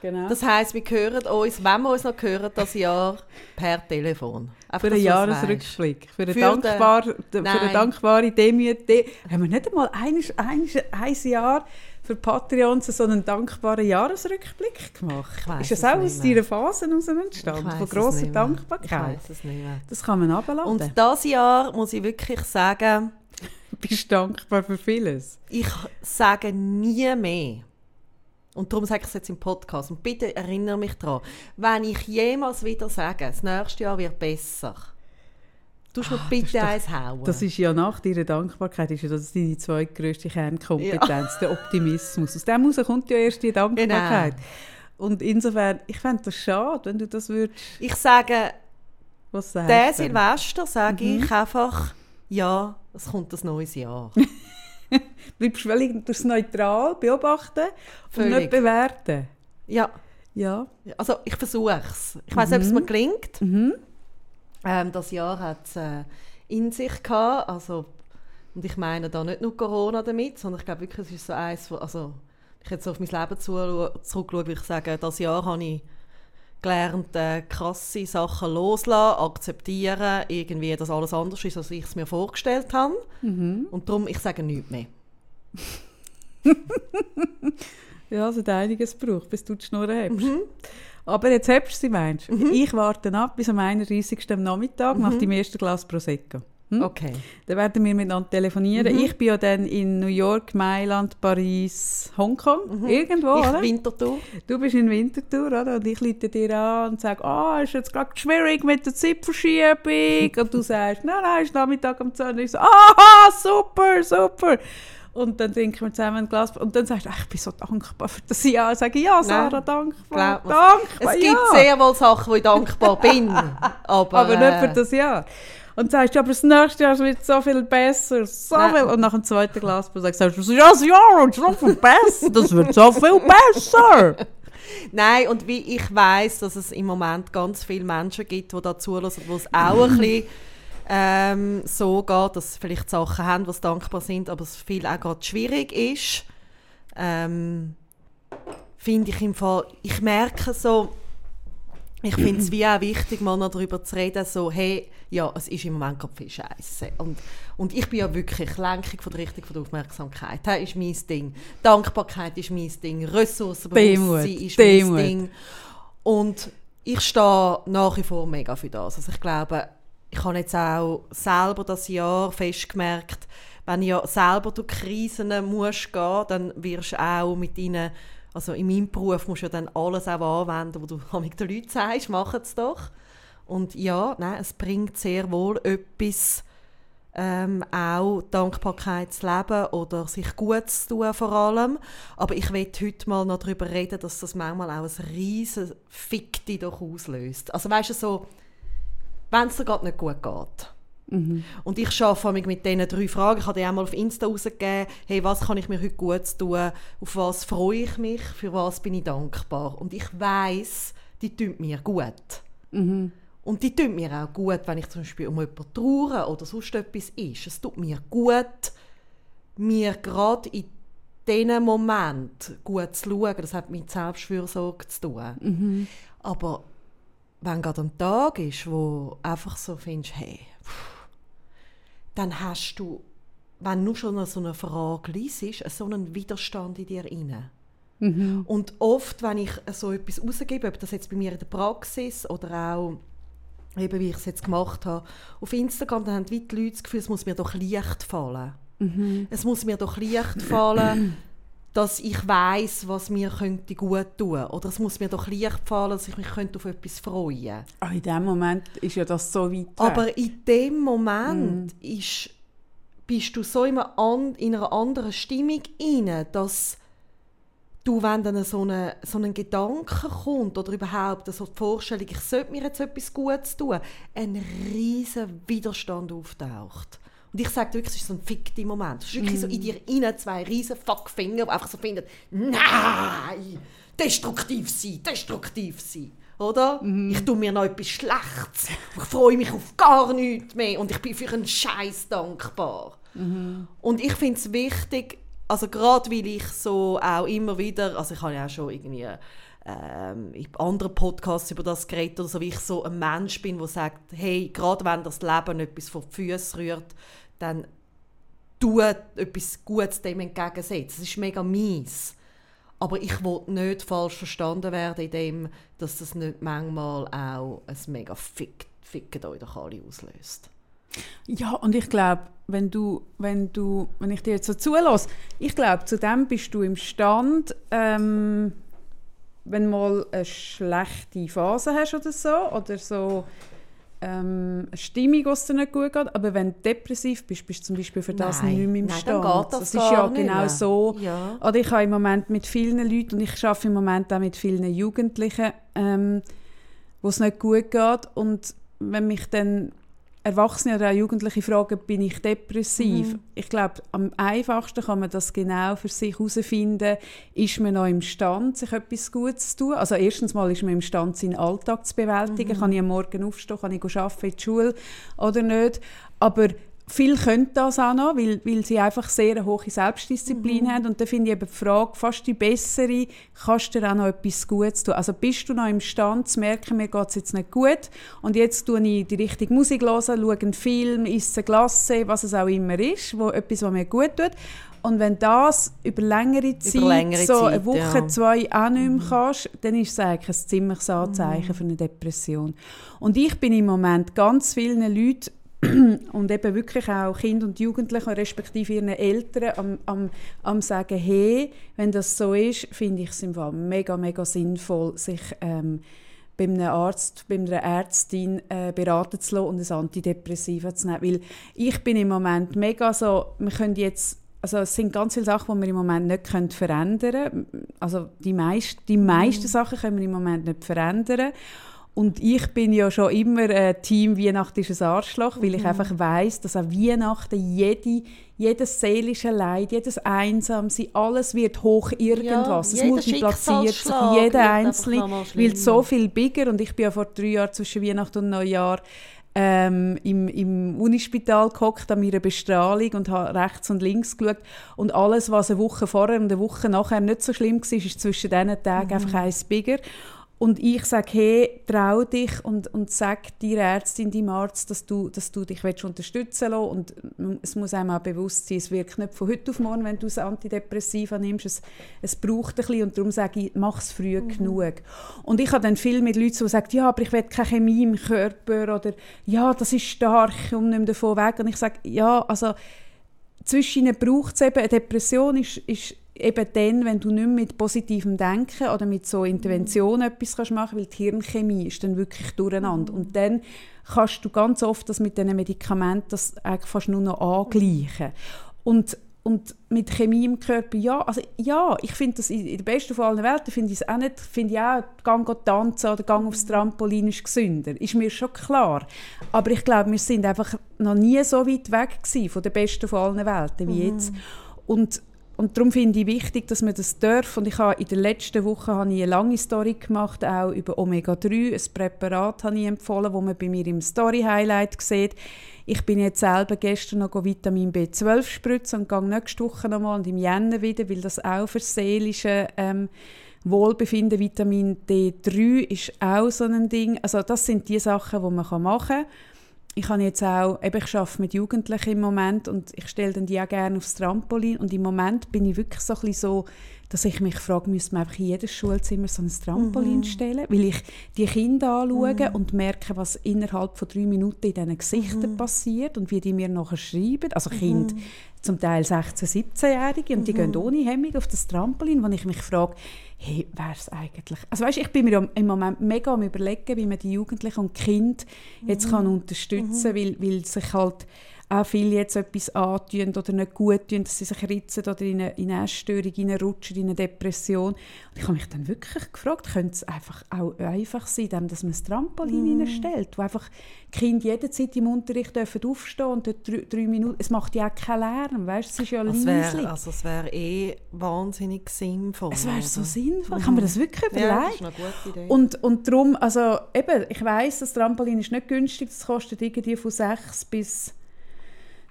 Speaker 3: Genau.
Speaker 4: Das heisst, wir hören uns, wenn wir uns noch hören, das Jahr per Telefon. Einfach,
Speaker 3: für einen Jahresrückblick. Für eine,
Speaker 4: Für
Speaker 3: dankbar, für eine dankbare Demüte. Haben wir nicht einmal ein, ein, ein Jahr für Patreons so einen dankbaren Jahresrückblick gemacht? Ist das auch aus deiner Phase
Speaker 4: Ich
Speaker 3: entstanden? Von grosser. Dankbarkeit?
Speaker 4: Ich weiss es nicht mehr.
Speaker 3: Das kann man abladen.
Speaker 4: Und das Jahr muss ich wirklich sagen,
Speaker 3: bist dankbar für vieles.
Speaker 4: ich sage nie mehr. Und darum sage ich es jetzt im Podcast. Und bitte erinnere mich daran, wenn ich jemals wieder sage, das nächste Jahr wird besser, du mir bitte
Speaker 3: doch-
Speaker 4: eins hauen.
Speaker 3: Das ist ja nach deiner Dankbarkeit ist ja das deine zweitgrößte Kernkompetenz, der Optimismus. Aus dem heraus kommt ja erst die Dankbarkeit. Und insofern, ich fände das schade, wenn du das würdest,
Speaker 4: ich sage,
Speaker 3: was sagst
Speaker 4: der? Silvester sage
Speaker 3: Mhm.
Speaker 4: ich einfach, ja, es kommt ein neues Jahr.
Speaker 3: Bleibst völlig das neutral beobachten und
Speaker 4: Völlig.
Speaker 3: nicht bewerten.
Speaker 4: ja,
Speaker 3: Ja.
Speaker 4: also ich versuche es. Ich weiß nicht, ob es mir gelingt.
Speaker 3: Mhm.
Speaker 4: Ähm, das Jahr hat es äh, in sich gehabt, also und ich meine da nicht nur Corona damit, sondern ich glaube wirklich, es ist so eins, also ich jetzt so auf mein Leben zu, zurückschaue, würde ich sagen, das Jahr habe ich gelernt, äh, krasse Sachen loslassen, akzeptieren, irgendwie, dass alles anders ist, als ich es mir vorgestellt habe.
Speaker 3: Mhm.
Speaker 4: Und darum, ich sage nichts mehr.
Speaker 3: Ja, es hat einiges gebraucht, bis du die Schnur hast.
Speaker 4: Mhm.
Speaker 3: Aber jetzt hebst du sie, meinst du? Ich warte ab bis am 31. am Nachmittag nach dem ersten Glas Prosecco. Hm?
Speaker 4: Okay.
Speaker 3: Dann werden wir miteinander telefonieren.
Speaker 4: Mhm.
Speaker 3: Ich bin ja dann in New York, Mailand, Paris, Hongkong, irgendwo,
Speaker 4: Mhm. ich
Speaker 3: oder?
Speaker 4: Winterthur.
Speaker 3: Du bist in Winterthur, oder? Und ich rufe dir an und sage, ah, ist jetzt gerade schwierig mit der Zeitverschiebung. und du sagst, nein, nein, ist Nachmittag um 10 Uhr. Ich so, aha, super, super. Und dann trinken wir zusammen ein Glas. Und dann sagst du, ach, ich bin so dankbar für das Jahr. Sage ich, ja, Sarah,
Speaker 4: Nein,
Speaker 3: dankbar. Dankbar,
Speaker 4: Es gibt
Speaker 3: ja.
Speaker 4: sehr wohl Sachen, wo ich dankbar bin. Aber,
Speaker 3: Aber nicht für
Speaker 4: äh,
Speaker 3: das Jahr. Und sagst, aber das nächste Jahr wird so viel besser, so
Speaker 4: Nein.
Speaker 3: viel. Und nach dem zweiten Glas sagst du, ja das Jahr und so viel besser, das wird so viel besser.
Speaker 4: Nein, und wie ich weiß, dass es im Moment ganz viele Menschen gibt, die da zulassen, wo es auch ein bisschen ähm, so geht, dass sie vielleicht Sachen haben, die dankbar sind, aber es viel auch gerade schwierig ist, ähm, finde ich im Fall, ich merke so, ich finde es wie auch wichtig, mal noch darüber zu reden, so, hey, ja, es ist im Moment gerade viel Scheiße. Und, und ich bin ja wirklich Lenkung von der Richtung von der Aufmerksamkeit. Das ist mein Ding. Dankbarkeit ist mein Ding. Ressourcenbewusstsein
Speaker 3: Demut,
Speaker 4: ist
Speaker 3: Demut.
Speaker 4: mein Ding. Und ich stehe nach wie vor mega für das. Also ich glaube, ich habe jetzt auch selber das Jahr festgemerkt, wenn ja selber durch Krisen musst gehen, dann wirst du auch mit ihnen, also in meinem Beruf musst du ja dann alles auch anwenden, wo du mit den Leuten sagst, mach es doch. Und ja, nein, es bringt sehr wohl etwas, ähm, auch Dankbarkeit zu leben oder sich gut zu tun vor allem. Aber ich will heute mal noch darüber reden, dass das manchmal auch ein riesen Fickti doch auslöst. Also weißt du, so, wenn es dir gerade nicht gut geht. Und ich arbeite mit diesen drei Fragen. Ich habe die auch mal auf Insta rausgegeben. Hey, was kann ich mir heute gut tun? Auf was freue ich mich? Für was bin ich dankbar? Und ich weiß, die tun mir gut. Und die tun mir auch gut, wenn ich zum Beispiel um jemanden traue oder sonst etwas ist. Es tut mir gut, mir gerade in diesen Moment gut zu schauen. Das hat mit Selbstfürsorge zu tun. Aber wenn gerade ein Tag ist, wo einfach so findest, hey, pff, dann hast du, wenn du schon so eine Frage liest, so einen Widerstand in dir inne. Und oft, wenn ich so etwas rausgebe, ob das jetzt bei mir in der Praxis oder auch eben wie ich es jetzt gemacht habe, auf Instagram, dann haben die Leute das Gefühl, es muss mir doch leicht fallen. Es muss mir doch leicht fallen, dass ich weiß, was mir könnte gut tun. Oder es muss mir doch leicht fallen, dass ich mich könnte auf etwas freuen
Speaker 3: Ah, in dem Moment ist ja das so weit weg.
Speaker 4: Aber in dem Moment ist, bist du so in einer, an, in einer anderen Stimmung inne, dass du, wenn dann so, eine, so ein Gedanke kommt oder überhaupt so die Vorstellung, ich sollte mir jetzt etwas Gutes tun, ein riesen Widerstand auftaucht. Und ich sage dir wirklich, es ist so ein fickter Moment. Es ist wirklich so in dir innen zwei riesen Fuckfinger, die einfach so finden, nein, destruktiv sein, destruktiv sein. Oder? Ich tue mir noch etwas Schlechtes. Ich freue mich auf gar nichts mehr und ich bin für einen Scheiß dankbar. Und ich finde es wichtig, also gerade weil ich so auch immer wieder, also ich habe ja auch schon irgendwie ähm, in anderen Podcasts über das geredet oder so, wie ich so ein Mensch bin, der sagt, hey, gerade wenn das Leben etwas vor die Füße rührt, dann tu etwas Gutes dem entgegensetzen. Das ist mega mies. Aber ich will nicht falsch verstanden werden in dem, dass das nicht manchmal auch ein mega Fick, Ficken euch doch alle auslöst.
Speaker 3: Ja, und ich glaube, wenn du, wenn du, wenn ich dir jetzt so zulasse, ich glaube, zu dem bist du imstand, ähm, wenn du mal eine schlechte Phase hast oder so, oder so ähm, eine Stimmung, die dir nicht gut geht, aber wenn du depressiv bist, bist du zum Beispiel für das
Speaker 4: Nein.
Speaker 3: nicht mehr im
Speaker 4: Nein,
Speaker 3: Stand.
Speaker 4: dann geht das
Speaker 3: ist
Speaker 4: gar
Speaker 3: ja genau so.
Speaker 4: Ja.
Speaker 3: Oder ich habe im Moment mit vielen Leuten, und ich arbeite im Moment auch mit vielen Jugendlichen, ähm, wo es nicht gut geht. Und wenn mich dann Erwachsene oder auch Jugendliche fragen, bin ich depressiv?
Speaker 4: Mhm.
Speaker 3: Ich glaube, am einfachsten kann man das genau für sich herausfinden, ist man noch imstand, sich etwas Gutes zu tun? Also erstens mal ist man imstand, seinen Alltag zu bewältigen.
Speaker 4: Mhm.
Speaker 3: Kann ich am Morgen aufstehen, kann ich arbeiten in die Schule oder nicht? Aber Viele können das auch noch, weil, weil sie einfach sehr eine hohe Selbstdisziplin haben. Und da finde ich eben die Frage, fast die bessere, kannst du dir auch noch etwas Gutes tun? Also bist du noch imstande zu merken, mir geht es jetzt nicht gut und jetzt tue ich die richtige Musik hören, schaue einen Film, esse Glasse, was es auch immer ist, wo etwas, was mir gut tut. Und wenn das über längere Zeit,
Speaker 4: längere
Speaker 3: so
Speaker 4: Zeit,
Speaker 3: eine Woche,
Speaker 4: ja.
Speaker 3: zwei auch nicht mehr kannst, dann ist es eigentlich ein ziemliches Anzeichen für eine Depression. Und ich bin im Moment ganz vielen Leuten und eben wirklich auch Kinder und Jugendliche, respektive ihren Eltern, am, am, am sagen, hey, wenn das so ist, finde ich es im Fall mega, mega sinnvoll, sich ähm, bei einem Arzt, bei einer Ärztin äh, beraten zu lassen und ein Antidepressiva zu nehmen. Weil ich bin im Moment mega so, wir können jetzt also es sind ganz viele Sachen, die wir im Moment nicht können verändern können. Also die, meist, die meisten Sachen können wir im Moment nicht verändern. Und ich bin ja schon immer äh, Team Weihnachten ist ein Arschloch, weil ich einfach weiß, dass an Weihnachten jede, jedes seelische Leid, jedes Einsamsein, alles wird hoch irgendwas. es
Speaker 4: jeder
Speaker 3: multipliziert sich jeder Einzelne, weil so viel bigger. Und ich bin ja vor drei Jahren zwischen Weihnachten und Neujahr ähm, im, im Unispital gehockt an meiner Bestrahlung und habe rechts und links geschaut. Und alles, was eine Woche vorher und eine Woche nachher nicht so schlimm war, ist zwischen diesen Tagen einfach eins bigger. Und ich sage, hey, trau dich und, und sag deiner Ärztin, deinem Arzt, dass du, dass du dich unterstützen willst. Und es muss einem auch bewusst sein, es wirkt nicht von heute auf morgen, wenn du ein Antidepressiva nimmst. Es, es braucht ein bisschen und darum sage ich, mach es früh genug. Und ich habe dann viel mit Leuten, die sagen, ja, aber ich will keine Chemie im Körper oder ja, das ist stark, ich komme nicht mehr davon weg. Und ich sage, ja, also zwischen ihnen braucht es eben, eine Depression ist, ist eben dann, wenn du nicht mehr mit positivem Denken oder mit so Interventionen etwas kannst machen weil die Hirnchemie ist dann wirklich durcheinander. Und dann kannst du ganz oft das mit diesen Medikamenten das eigentlich fast nur noch angleichen. Und und mit Chemie im Körper, ja, also ja, ich finde das in in der besten von allen Welten, finde ich es auch nicht, finde ich auch, Gang tanzen oder Gang aufs Trampolin ist gesünder, ist mir schon klar. Aber ich glaube, wir sind einfach noch nie so weit weg gewesen von der besten von allen Welten wie jetzt. Und und darum finde ich wichtig, dass man das darf. Und ich habe in der letzten Woche habe ich eine lange Story gemacht, auch über Omega-3. Ein Präparat habe ich empfohlen, das man bei mir im Story-Highlight sieht. Ich bin jetzt selber gestern noch Vitamin B12 spritzen und gehe nächste Woche nochmal und im Jänner wieder, weil das auch für seelische ähm, Wohlbefinden, Vitamin D3 ist auch so ein Ding. Also das sind die Sachen, die man machen kann. Ich habe jetzt auch, eben ich arbeite mit Jugendlichen im Moment und ich stelle dann die auch gerne aufs Trampolin. Und im Moment bin ich wirklich so ein bisschen so, dass ich mich frage, müsste man einfach in jedes Schulzimmer so ein Trampolin stellen, weil ich die Kinder anschaue und merke, was innerhalb von drei Minuten in diesen Gesichtern passiert und wie die mir nachher schreiben, also Kinder, zum Teil 16-, 17-Jährige und die gehen ohne Hemmung auf das Trampolin, wo ich mich frage, hey, wäre es eigentlich... Also weißt, ich bin mir im Moment mega am überlegen, wie man die Jugendlichen und Kinder jetzt kann unterstützen kann, weil, weil sich halt auch viele jetzt etwas antun oder nicht gut tun, dass sie sich ritzen oder in eine, in eine Essstörung reinrutschen, in eine Depression. Und ich habe mich dann wirklich gefragt, könnte es einfach auch einfach sein, dass man ein Trampolin mm. stellt, wo einfach die Kinder jederzeit im Unterricht dürfen aufstehen und dort drei, drei Minuten, es macht ja auch keinen Lärm, weißt? es ist ja
Speaker 4: Es
Speaker 3: leislich.
Speaker 4: wäre also es wär eh wahnsinnig sinnvoll.
Speaker 3: Es wäre so
Speaker 4: oder?
Speaker 3: sinnvoll. Ich habe mir das wirklich überlegt.
Speaker 4: Ja, das ist eine gute Idee.
Speaker 3: Und, und darum, also eben, ich weiss, das Trampolin ist nicht günstig, das kostet irgendwie von 6 bis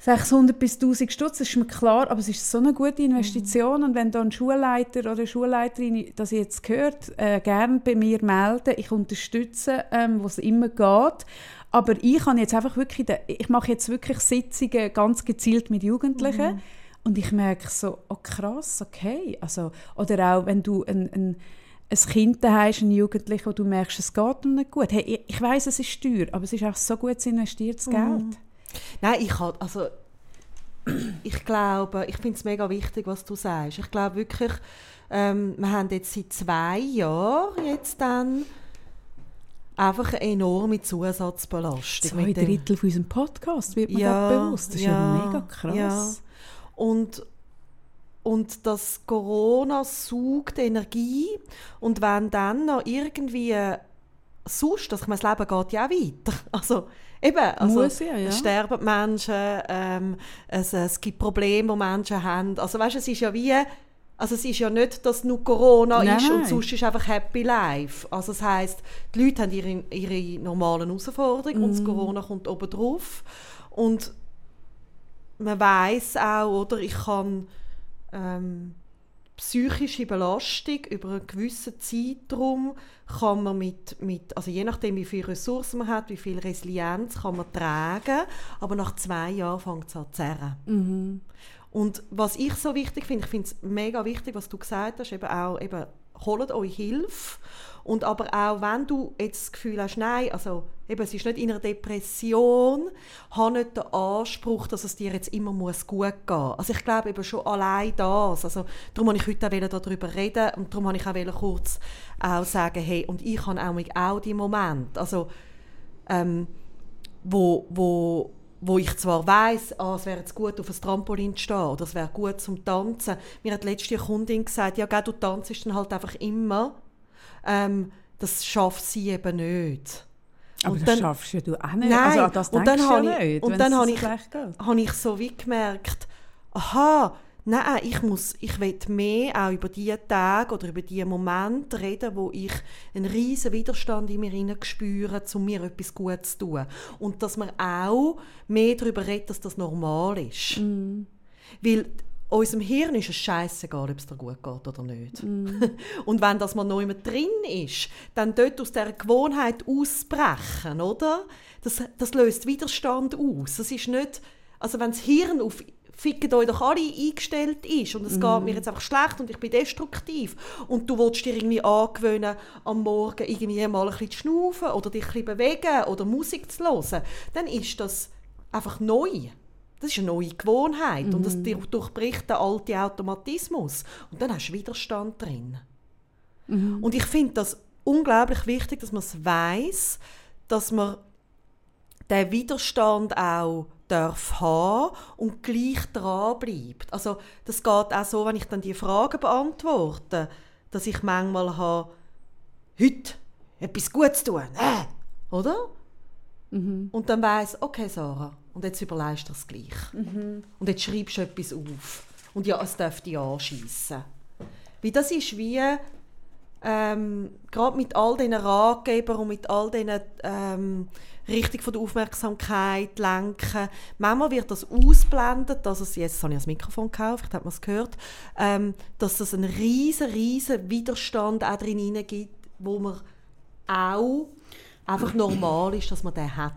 Speaker 3: 600 bis 1000 Stutz, das ist mir klar, aber es ist so eine gute Investition und wenn da ein Schulleiter oder eine Schulleiterin das jetzt hört, äh, gerne bei mir melden, ich unterstütze, ähm, was immer geht. Aber ich habe jetzt einfach wirklich, ich mache jetzt wirklich Sitzungen ganz gezielt mit Jugendlichen mhm. und ich merke so, oh krass, okay, also oder auch wenn du ein, ein ein Kind hast, einen Jugendlichen, wo du merkst, es geht ihm nicht gut. Hey, ich, ich weiß, es ist teuer, aber es ist auch so gut investiertes mhm.
Speaker 4: Nein, ich habe, also ich glaube, ich finde es mega wichtig, was du sagst. Ich glaube wirklich, ähm, wir haben jetzt seit zwei Jahren jetzt dann einfach eine enorme Zusatzbelastung.
Speaker 3: Zwei Drittel von unserem Podcast wird mir ja, bewusst. Das ist ja, ja mega krass. Ja.
Speaker 4: Und, und das Corona sucht Energie und wenn dann noch irgendwie sonst, also ich meine, das Leben geht ja auch weiter. Also, Eben, also Muss ja, ja. es sterben Menschen, ähm, es, es gibt Probleme, die Menschen haben. Also weißt, es ist ja wie, also es ist ja nicht, dass nur Corona nein, ist und sonst ist einfach Happy Life. Also das heisst, die Leute haben ihre, ihre normalen Herausforderungen mm. und das mhm. Corona kommt oben drauf. Und man weiß auch, oder, ich kann ähm, psychische Belastung über einen gewissen Zeitraum kann man mit, mit, also je nachdem wie viele Ressourcen man hat, wie viel Resilienz kann man tragen, aber nach zwei Jahren fängt es an zu zerren. Mhm. Und was ich so wichtig finde, ich finde es mega wichtig, was du gesagt hast, eben auch, eben, holt euch Hilfe und aber auch, wenn du jetzt das Gefühl hast, nein, also eben, es ist nicht in einer Depression, habe nicht den Anspruch, dass es dir jetzt immer muss gut gehen muss. Also ich glaube eben schon allein das. Also darum wollte ich heute auch darüber reden und darum wollte ich auch kurz auch sagen, hey, und ich habe auch, auch die Momente, also ähm, wo, wo wo ich zwar weiß, ah, es wäre jetzt gut, auf ein Trampolin zu stehen oder es wäre gut zum Tanzen. Mir hat letzte Kundin gesagt, ja, du tanzt dann halt einfach immer ähm, das schafft sie eben nicht.
Speaker 3: Aber und das dann, schaffst ja du auch nicht. Nein, also das und dann
Speaker 4: habe
Speaker 3: ja ich,
Speaker 4: und dann habe ich, habe ich so wie gemerkt, aha, nein, ich muss, ich will mehr auch über die Tage oder über die Momente reden, wo ich einen riesen Widerstand in mir spüre, um mir etwas Gutes zu tun. Und dass man auch mehr darüber redet, dass das normal ist. Mm. Weil unserem Hirn ist es scheißegal, ob es dir gut geht oder nicht. Mm. Und wenn das mal noch immer drin ist, dann dort aus dieser Gewohnheit ausbrechen, oder? Das, das löst Widerstand aus. Das ist nicht, also wenn das Hirn auf «Fickt euch doch alle» eingestellt ist und es mm. geht mir jetzt einfach schlecht und ich bin destruktiv und du willst dir irgendwie angewöhnen, am Morgen irgendwie mal ein bisschen zu schnaufen oder dich ein bisschen bewegen oder Musik zu hören, dann ist das einfach neu. Das ist eine neue Gewohnheit mhm. und das mhm. durchbricht den alten Automatismus. Und dann hast du Widerstand drin. Mhm. Und ich finde das unglaublich wichtig, dass man es weiß, dass man den Widerstand auch darf haben und gleich dranbleibt. Also das geht auch so, wenn ich dann die Fragen beantworte, dass ich manchmal habe, heute etwas Gutes tun, äh, oder? Mhm. Und dann weiß okay Sarah, und jetzt überlegst du das gleich. Mhm. Und jetzt schreibst du etwas auf. Und ja, es darf dich anschiessen. Weil das ist wie, ähm, gerade mit all diesen Ratgebern und mit all diesen ähm, Richtung von der Aufmerksamkeit lenken. Manchmal wird das ausblendet, dass es, jetzt habe ich das Mikrofon gekauft, vielleicht hat man es gehört, ähm, dass es einen riesen, riesen Widerstand auch drin gibt, wo man auch einfach normal ist, dass man den hat.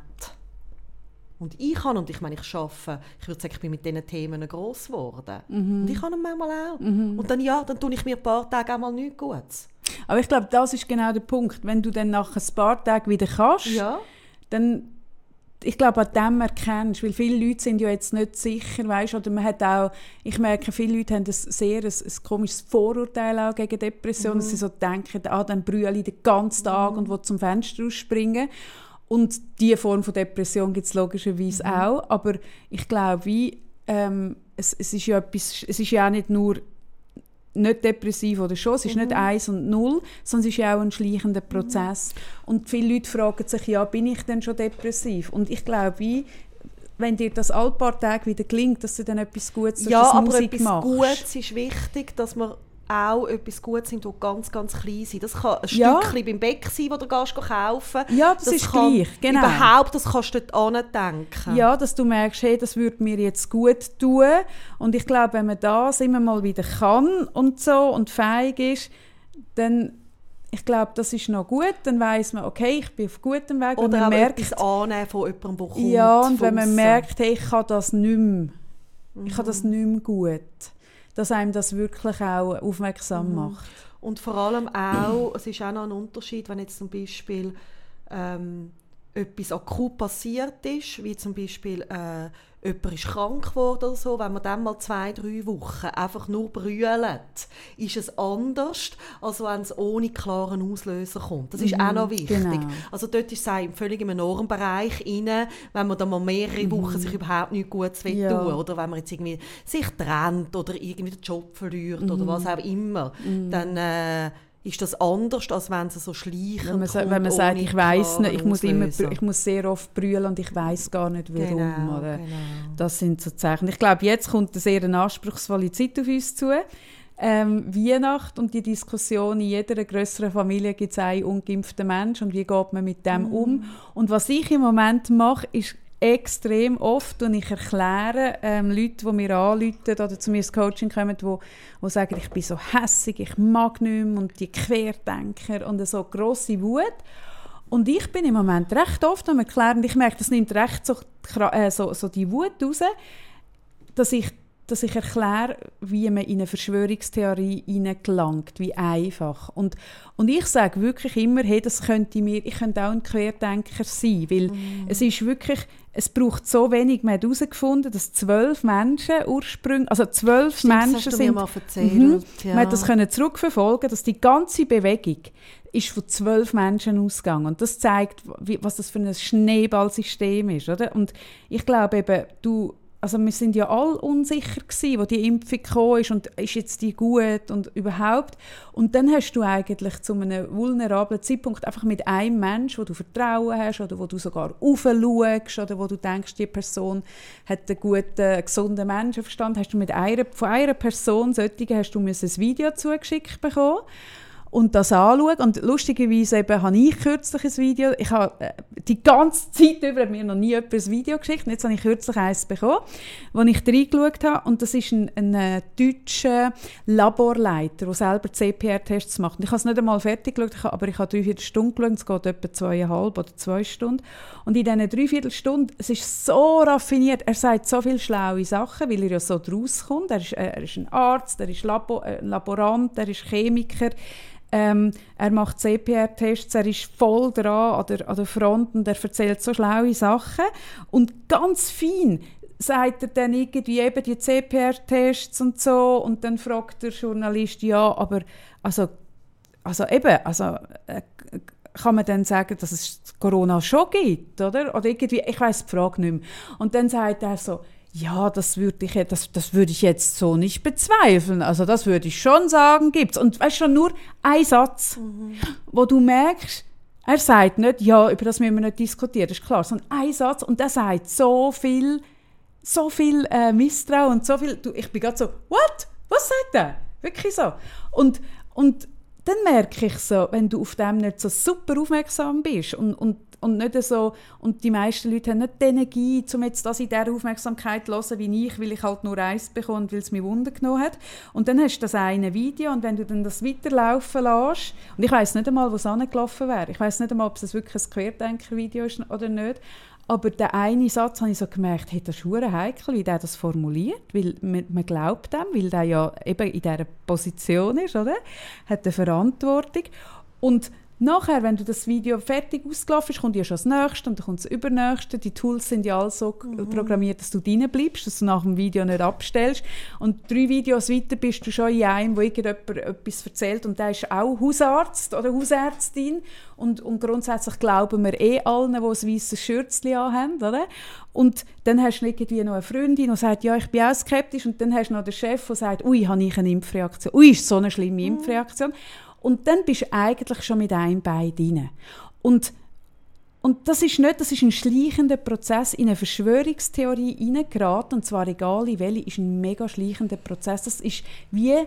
Speaker 4: Und ich kann, und ich meine, ich arbeite, ich würde sagen, ich bin mit diesen Themen gross geworden. Mhm. Und ich kann manchmal auch. Mhm. Und dann, ja, dann tue ich mir ein paar Tage auch mal nichts Gutes.
Speaker 3: Aber ich glaube, das ist genau der Punkt. Wenn du dann nach ein paar Tagen wieder kannst, ja. dann ich glaube, an dem erkennst weil viele Leute sind ja jetzt nicht sicher, weißt, oder man hat auch, ich merke, viele Leute haben ein sehr ein, ein komisches Vorurteil auch gegen Depressionen, mhm. dass sie so denken, ah, dann brülle ich den ganzen Tag mhm. und will zum Fenster rausspringen. Und diese Form von Depression gibt es logischerweise mhm. auch. Aber ich glaube, wie, ähm, es, es, ist ja etwas, es ist ja auch nicht nur nicht depressiv oder schon, es ist mhm. nicht eins und null, sondern es ist ja auch ein schleichender Prozess. Mhm. Und viele Leute fragen sich, ja, bin ich denn schon depressiv? Und ich glaube, wie, wenn dir das alle paar Tage wieder gelingt, dass du dann etwas Gutes
Speaker 4: ja, aber Musik etwas machst. Gutes ist wichtig, dass man auch etwas gut sind, die ganz, ganz klein sind. Das kann ein
Speaker 3: Ja.
Speaker 4: Stückchen beim Bäck sein, das du gehst kaufen
Speaker 3: Ja, das ist
Speaker 4: kann
Speaker 3: gleich, genau.
Speaker 4: Überhaupt, das kannst du dort denken.
Speaker 3: Ja, dass du merkst, hey, das würde mir jetzt gut tun. Und ich glaube, wenn man das immer mal wieder kann und so und fähig ist, dann, ich glaube, das ist noch gut. Dann weiß man, okay, ich bin auf gutem Weg. Und
Speaker 4: Oder
Speaker 3: man
Speaker 4: auch
Speaker 3: merkt,
Speaker 4: etwas annehmen von jemandem, der kommt.
Speaker 3: ja, und wenn man merkt, hey, ich kann das nicht mehr. Ich kann
Speaker 4: Mhm.
Speaker 3: das nicht mehr gut. Dass einem das wirklich auch aufmerksam
Speaker 4: Mhm.
Speaker 3: macht.
Speaker 4: Und vor allem auch, es ist auch noch ein Unterschied, wenn jetzt zum Beispiel ähm, etwas akut passiert ist, wie zum Beispiel äh, jemand ist krank geworden oder so, wenn man dann mal zwei, drei Wochen einfach nur brüllt, ist es anders, als wenn es ohne klaren Auslöser kommt. Das ist auch noch wichtig.
Speaker 3: genau.
Speaker 4: Also dort ist es völlig im Normbereich rein, wenn man dann mal mehrere Wochen sich überhaupt nicht gut will
Speaker 3: Ja.
Speaker 4: tun oder wenn man jetzt irgendwie sich trennt oder irgendwie den Job verliert oder was auch immer, dann äh, ist das anders, als wenn es so schleichend
Speaker 3: Wenn man,
Speaker 4: kommt,
Speaker 3: wenn man sagt, ich weiß nicht, ich muss, immer, ich muss sehr oft brüllen und ich weiß gar nicht warum.
Speaker 4: Genau,
Speaker 3: oder?
Speaker 4: genau.
Speaker 3: Das sind so Zeichen. Ich glaube, jetzt kommt eine sehr anspruchsvolle Zeit auf uns zu. Ähm, Weihnacht und die Diskussion, in jeder größeren Familie gibt es einen ungeimpften Menschen und wie geht man mit dem um. Und was ich im Moment mache, ist extrem oft und ich erkläre ähm, Leute, die mir anrufen oder zu mir ins Coaching kommen, die, die sagen, ich bin so hässig, ich mag nicht mehr und die Querdenker und so grosse Wut. Und ich bin im Moment recht oft am Erklären, ich merke, das nimmt recht so, äh, so, so die Wut raus, dass ich, dass ich erkläre, wie man in eine Verschwörungstheorie hineingelangt, wie einfach. Und, und ich sage wirklich immer, hey, das könnte mir, ich könnte auch ein Querdenker sein, weil es ist wirklich, es braucht so wenig, man hat herausgefunden, dass zwölf Menschen ursprünglich, also zwölf
Speaker 4: Stimmt, das
Speaker 3: Menschen
Speaker 4: hast du mir
Speaker 3: sind,
Speaker 4: mal erzählt,
Speaker 3: Mhm.
Speaker 4: ja.
Speaker 3: man hat das können zurückverfolgen, dass die ganze Bewegung ist von zwölf Menschen ausgegangen und das zeigt, wie, was das für ein Schneeballsystem ist, oder? Und ich glaube eben, du also wir sind ja alle unsicher gewesen, wo die Impfung gekommen ist und ist jetzt die gut und überhaupt. Und dann hast du eigentlich zu einem vulnerablen Zeitpunkt einfach mit einem Mensch, wo du Vertrauen hast oder wo du sogar aufschaust oder wo du denkst, die Person hat einen guten, gesunden Menschenverstand, hast du mit einer, von einer Person, solchen hast du ein Video zugeschickt bekommen und das anschauen. Und lustigerweise eben habe ich kürzlich ein Video, ich habe äh, die ganze Zeit über mir noch nie ein Video geschickt, und jetzt habe ich kürzlich eins bekommen, wo ich reingeschaut habe und das ist ein, ein äh, deutscher Laborleiter, der selber CPR-Tests macht. Und ich habe es nicht einmal fertig geschaut, aber ich habe drei Viertelstunden geschaut, es geht etwa zweieinhalb oder zwei Stunden. Und in diesen drei Viertelstunden, es ist so raffiniert, er sagt so viele schlaue Sachen, weil er ja so draus kommt. Er ist, äh, er ist ein Arzt, er ist Labo, äh, ein Laborant, er ist Chemiker, ähm, er macht CPR-Tests, er ist voll dran an der, an der Front und er erzählt so schlaue Sachen. Und ganz fein sagt er dann irgendwie eben die CPR-Tests und so und dann fragt der Journalist, ja, aber also, also eben, also äh, kann man dann sagen, dass es Corona schon gibt, oder? Oder irgendwie, ich weiß die Frage nicht mehr. Und dann sagt er so, ja, das würde ich, das, das würde ich jetzt so nicht bezweifeln. Also das würde ich schon sagen, gibt's. Und weißt schon nur ein Satz, wo du merkst, er sagt nicht, ja, über das müssen wir nicht diskutieren, das ist klar, sondern ein Satz und der sagt so viel, so viel äh, Misstrauen und so viel, du, ich bin gerade so, what? Was sagt er? Wirklich so. Und, und dann merke ich so, wenn du auf dem nicht so super aufmerksam bist und, und, und nicht so, und die meisten Leute haben nicht die Energie, um jetzt das in dieser Aufmerksamkeit zu hören, wie ich, weil ich halt nur eins bekomme und weil es mich Wunder genommen hat. Und dann hast du das eine Video und wenn du dann das weiterlaufen lässt, und ich weiß nicht einmal, wo es angelaufen wäre, ich weiß nicht einmal, ob es wirklich ein Querdenker-Video ist oder nicht, aber der eine Satz habe ich so gemerkt, hey, das ist heikel, wie der das formuliert, weil man, man glaubt dem, weil der ja eben in dieser Position ist, oder? Hat eine Verantwortung. Und nachher, wenn du das Video fertig ausgelaufen ist, kommt ja schon das Nächste und dann kommt das Übernächste. Die Tools sind ja alle so programmiert, dass du drin bleibst, dass du nach dem Video nicht abstellst. Und drei Videos weiter bist du schon in einem, wo irgendjemand etwas erzählt und der ist auch Hausarzt oder Hausärztin. Und, und grundsätzlich glauben wir eh allen, die ein weißes Schürzchen anhaben, oder? Und dann hast du irgendwie noch eine Freundin, die sagt, ja, ich bin auch skeptisch. Und dann hast du noch den Chef, der sagt, ui, habe ich eine Impfreaktion. Ui, ist so eine schlimme Impfreaktion. Und dann bist du eigentlich schon mit einem Bein drin. Und, und das ist nicht, das ist ein schleichender Prozess in eine Verschwörungstheorie hineingeraten, und zwar egal in welche, ist ein mega schleichender Prozess. Das ist wie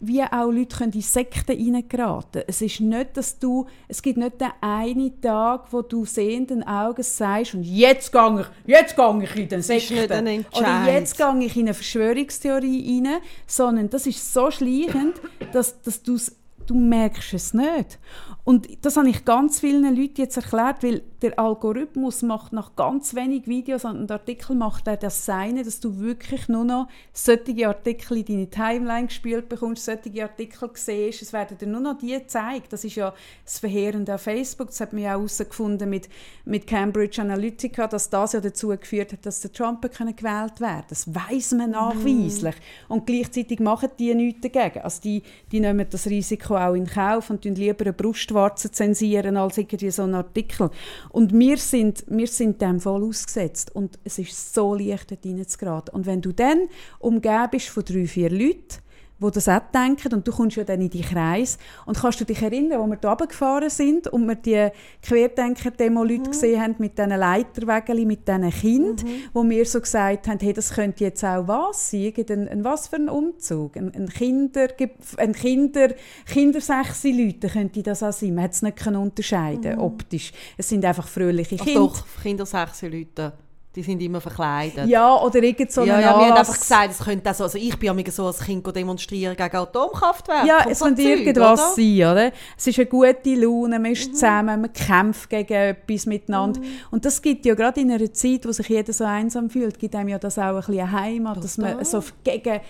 Speaker 3: wie auch Leute können in Sekten reingeraten Es ist nicht, dass du, es gibt nicht den einen Tag, wo du sehenden Auges sagst und jetzt gehe ich, jetzt gehe ich in den Sekten. Oder jetzt gehe ich in eine Verschwörungstheorie rein, sondern das ist so schleichend, dass, dass du du merkst es nicht. Und das habe ich ganz vielen Leuten jetzt erklärt, weil der Algorithmus macht nach ganz wenig Videos und Artikeln macht er das Seine, dass du wirklich nur noch solche Artikel in deine Timeline gespielt bekommst, solche Artikel siehst, es werden dir nur noch die gezeigt. Das ist ja das Verheerende auf Facebook, das hat man ja auch herausgefunden mit, mit Cambridge Analytica, dass das ja dazu geführt hat, dass der Trump gewählt werden. Das weiß man nachweislich. Mm. Und gleichzeitig machen die nichts dagegen. Also die, die nehmen das Risiko auch in Kauf und lieber eine Brustwarze zensieren als irgendwie so einen Artikel. Und wir sind, wir sind dem voll ausgesetzt. Und es ist so leicht, dort reinzugeraten. Und wenn du dann umgeben bist von drei, vier Leuten, die das auch denken und du kommst ja dann in die Kreis und kannst du dich erinnern, wo wir da runtergefahren sind und wir die Querdenker-Demo-Leute mhm. gesehen haben mit diesen Leiterwägeln, mit diesen Kindern, mhm. wo wir so gesagt haben, hey, das könnte jetzt auch was sein, ein, ein was für ein Umzug, ein, ein Kinder, ein Kinder, Kindersechse Leute könnte das auch sein, man hat es nicht unterscheiden mhm. optisch. Es sind einfach fröhliche Kinder.
Speaker 4: Ach doch, Kindersechse Leute die sind immer verkleidet.
Speaker 3: Ja, oder irgend so
Speaker 4: ja, ja, wir haben einfach gesagt, es könnte so, also ich bin ja so als Kind demonstrieren gegen Atomkraftwerke.
Speaker 3: Ja, es könnte irgendwas oder? sein, oder? Es ist eine gute Laune, man ist mhm. zusammen, man kämpft gegen etwas miteinander. Mhm. Und das gibt ja gerade in einer Zeit, wo sich jeder so einsam fühlt, gibt einem ja das auch ein bisschen eine Heimat, Total. dass man so gegen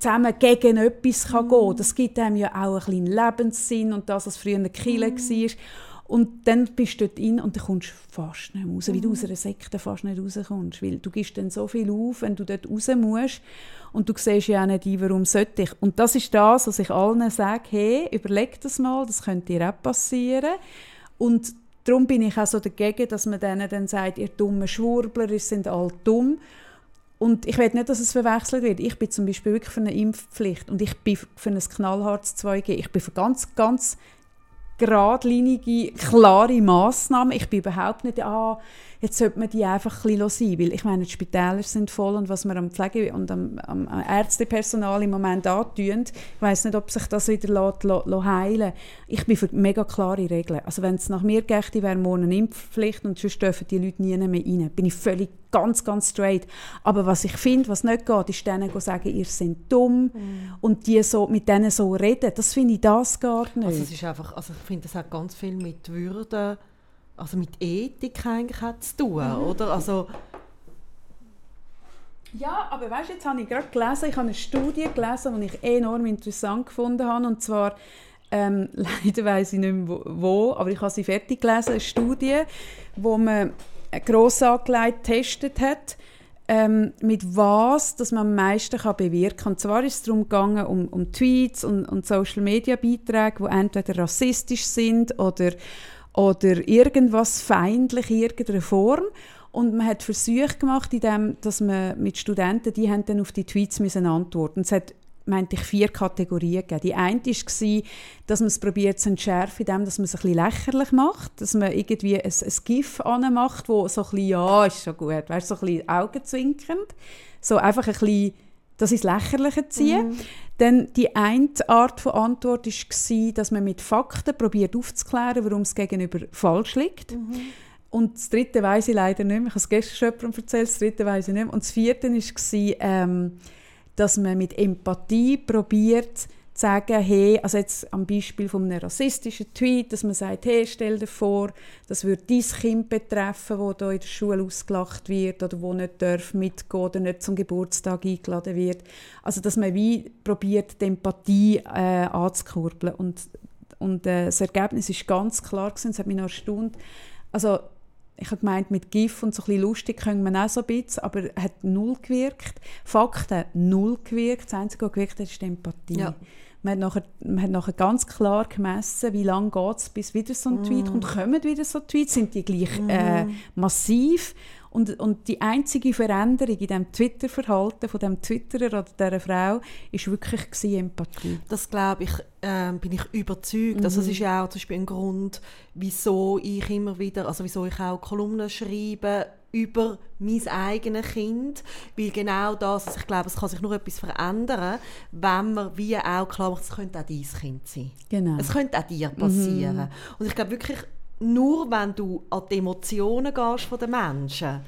Speaker 3: zusammen gegen etwas kann mhm. gehen kann. Das gibt einem ja auch ein bisschen Lebenssinn und das, was früher eine Kille mhm. war. Und dann bist du dort rein und dann kommst du fast nicht raus, mhm. wie du aus einer Sekte fast nicht rauskommst. Weil du gibst dann so viel auf, wenn du dort raus musst und du siehst ja auch nicht ein, warum sollte ich. Und das ist das, was ich allen sage, hey, überleg das mal, das könnte dir auch passieren. Und darum bin ich auch so dagegen, dass man denen dann sagt, ihr dummen Schwurbler, ihr sind alle dumm. Und ich will nicht, dass es verwechselt wird. Ich bin zum Beispiel wirklich für eine Impfpflicht und ich bin für ein knallhartes 2G. Ich bin für ganz, ganz geradlinige, klare Massnahmen. Ich bin überhaupt nicht, ah, jetzt sollte man die einfach ein bisschen sein, weil ich meine, die Spitäler sind voll und was wir am Pflege- und am, am Ärztepersonal im Moment antun, ich weiß nicht, ob sich das wieder lässt, lässt, heilen Ich bin für mega klare Regeln. Also wenn es nach mir geht, wäre morgen eine Impfpflicht und sonst dürfen die Leute nie mehr rein. Bin ich völlig ganz, ganz straight. Aber was ich finde, was nicht geht, ist denen zu sagen, ihr seid dumm mm. und die so, mit denen so reden. Das finde ich, das gar nicht.
Speaker 4: Also es ist einfach, also ich finde, das hat ganz viel mit Würde also mit Ethik eigentlich hat zu tun, mhm. oder? Also,
Speaker 3: ja, aber weißt, jetzt habe ich gerade gelesen, ich habe eine Studie gelesen, die ich enorm interessant gefunden habe, und zwar, ähm, leider weiß ich nicht mehr wo, aber ich habe sie fertig gelesen, eine Studie, wo man gross angelegt getestet hat, ähm, mit was dass man am meisten kann bewirken kann. Und zwar ist es darum gegangen, um, um Tweets und, und Social-Media-Beiträge, die entweder rassistisch sind oder oder irgendwas feindlich in irgendeiner Form. Und man hat Versuche gemacht, indem, dass man mit Studenten, die haben dann auf die Tweets müssen antworten. Es hat meinte ich, vier Kategorien gegeben. Die eine war, dass man es probiert zu entschärfen, indem dass man es ein bisschen lächerlich macht, dass man irgendwie ein, ein GIF anmacht, wo so ein bisschen, ja, ist schon gut, weißt, so ein bisschen augenzwinkernd, so einfach ein bisschen das ins Lächerliche ziehen. Mhm. Dann die eine Art von Antwort war, dass man mit Fakten probiert aufzuklären, warum es gegenüber falsch liegt. Mhm. Und das dritte weiß ich leider nicht mehr. Ich habe es gestern schon jemandem erzählt, das dritte weiß ich nicht mehr. Und das vierte war, ähm, dass man mit Empathie probiert sagen, hey, also jetzt am Beispiel von einem rassistischen Tweet, dass man sagt, hey, stell dir vor, das würde dein Kind betreffen, wo da in der Schule ausgelacht wird oder wo nicht darf mitgehen oder nicht zum Geburtstag eingeladen wird. Also dass man wie probiert, die Empathie äh, anzukurbeln und, und äh, das Ergebnis ist ganz klar gewesen, es hat mich noch erstaunt. Also ich habe gemeint, mit GIF und so ein lustig können man auch so ein bisschen, aber es hat null gewirkt. Fakten, null gewirkt. Das Einzige, was gewirkt hat, ist die Empathie. Ja. Man hat, nachher, man hat nachher ganz klar gemessen, wie lange geht es, bis wieder so ein Tweet mm. kommt. Kommen wieder so Tweets? Sind die gleich mm. äh, massiv? Und, und die einzige Veränderung in dem Twitter-Verhalten von dem Twitterer oder dieser Frau ist wirklich Empathie.
Speaker 4: Das glaube ich, äh, bin ich überzeugt. Mhm. Also das ist ja auch zum Beispiel ein Grund, wieso ich immer wieder, also wieso ich auch Kolumnen schreibe, über mein eigenes Kind, weil genau das, also ich glaube, es kann sich nur etwas verändern, wenn man wie auch klar macht, es könnte auch dein Kind sein.
Speaker 3: Genau.
Speaker 4: Es könnte auch dir passieren. Mhm. Und ich glaube wirklich, nur wenn du an die Emotionen gehst von den Menschen,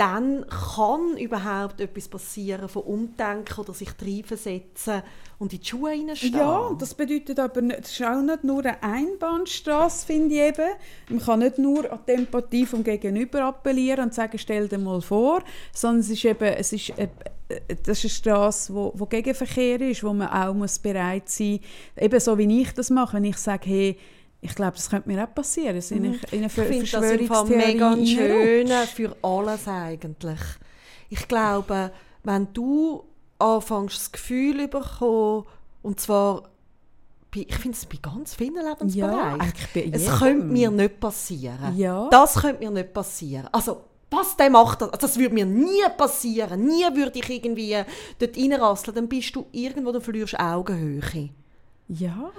Speaker 4: dann kann überhaupt etwas passieren von Umdenken oder sich reinversetzen und in die Schuhe hineinstehen.
Speaker 3: Ja, das bedeutet aber nicht, das ist auch nicht nur eine Einbahnstraße, finde ich eben. Man kann nicht nur an die Empathie vom Gegenüber appellieren und sagen, stell dir mal vor, sondern es ist eben, es ist, äh, das ist eine Straße, wo, wo Gegenverkehr ist, wo man auch muss bereit sein muss, eben so wie ich das mache, wenn ich sage, hey, ich glaube, das könnte mir auch passieren. Mhm. In,
Speaker 4: in ich finde das mega schön für alles eigentlich. Ich glaube, wenn du anfängst, das Gefühl bekommen, und zwar, ich finde es bei ganz vielen Lebensbereichen, ja, es könnte mir nicht passieren. Ja. Das könnte mir nicht passieren. Also, was der macht, das würde mir nie passieren. Nie würde ich irgendwie dort reinrasseln. Dann bist du irgendwo, du verlierst Augenhöhe.
Speaker 3: Ja.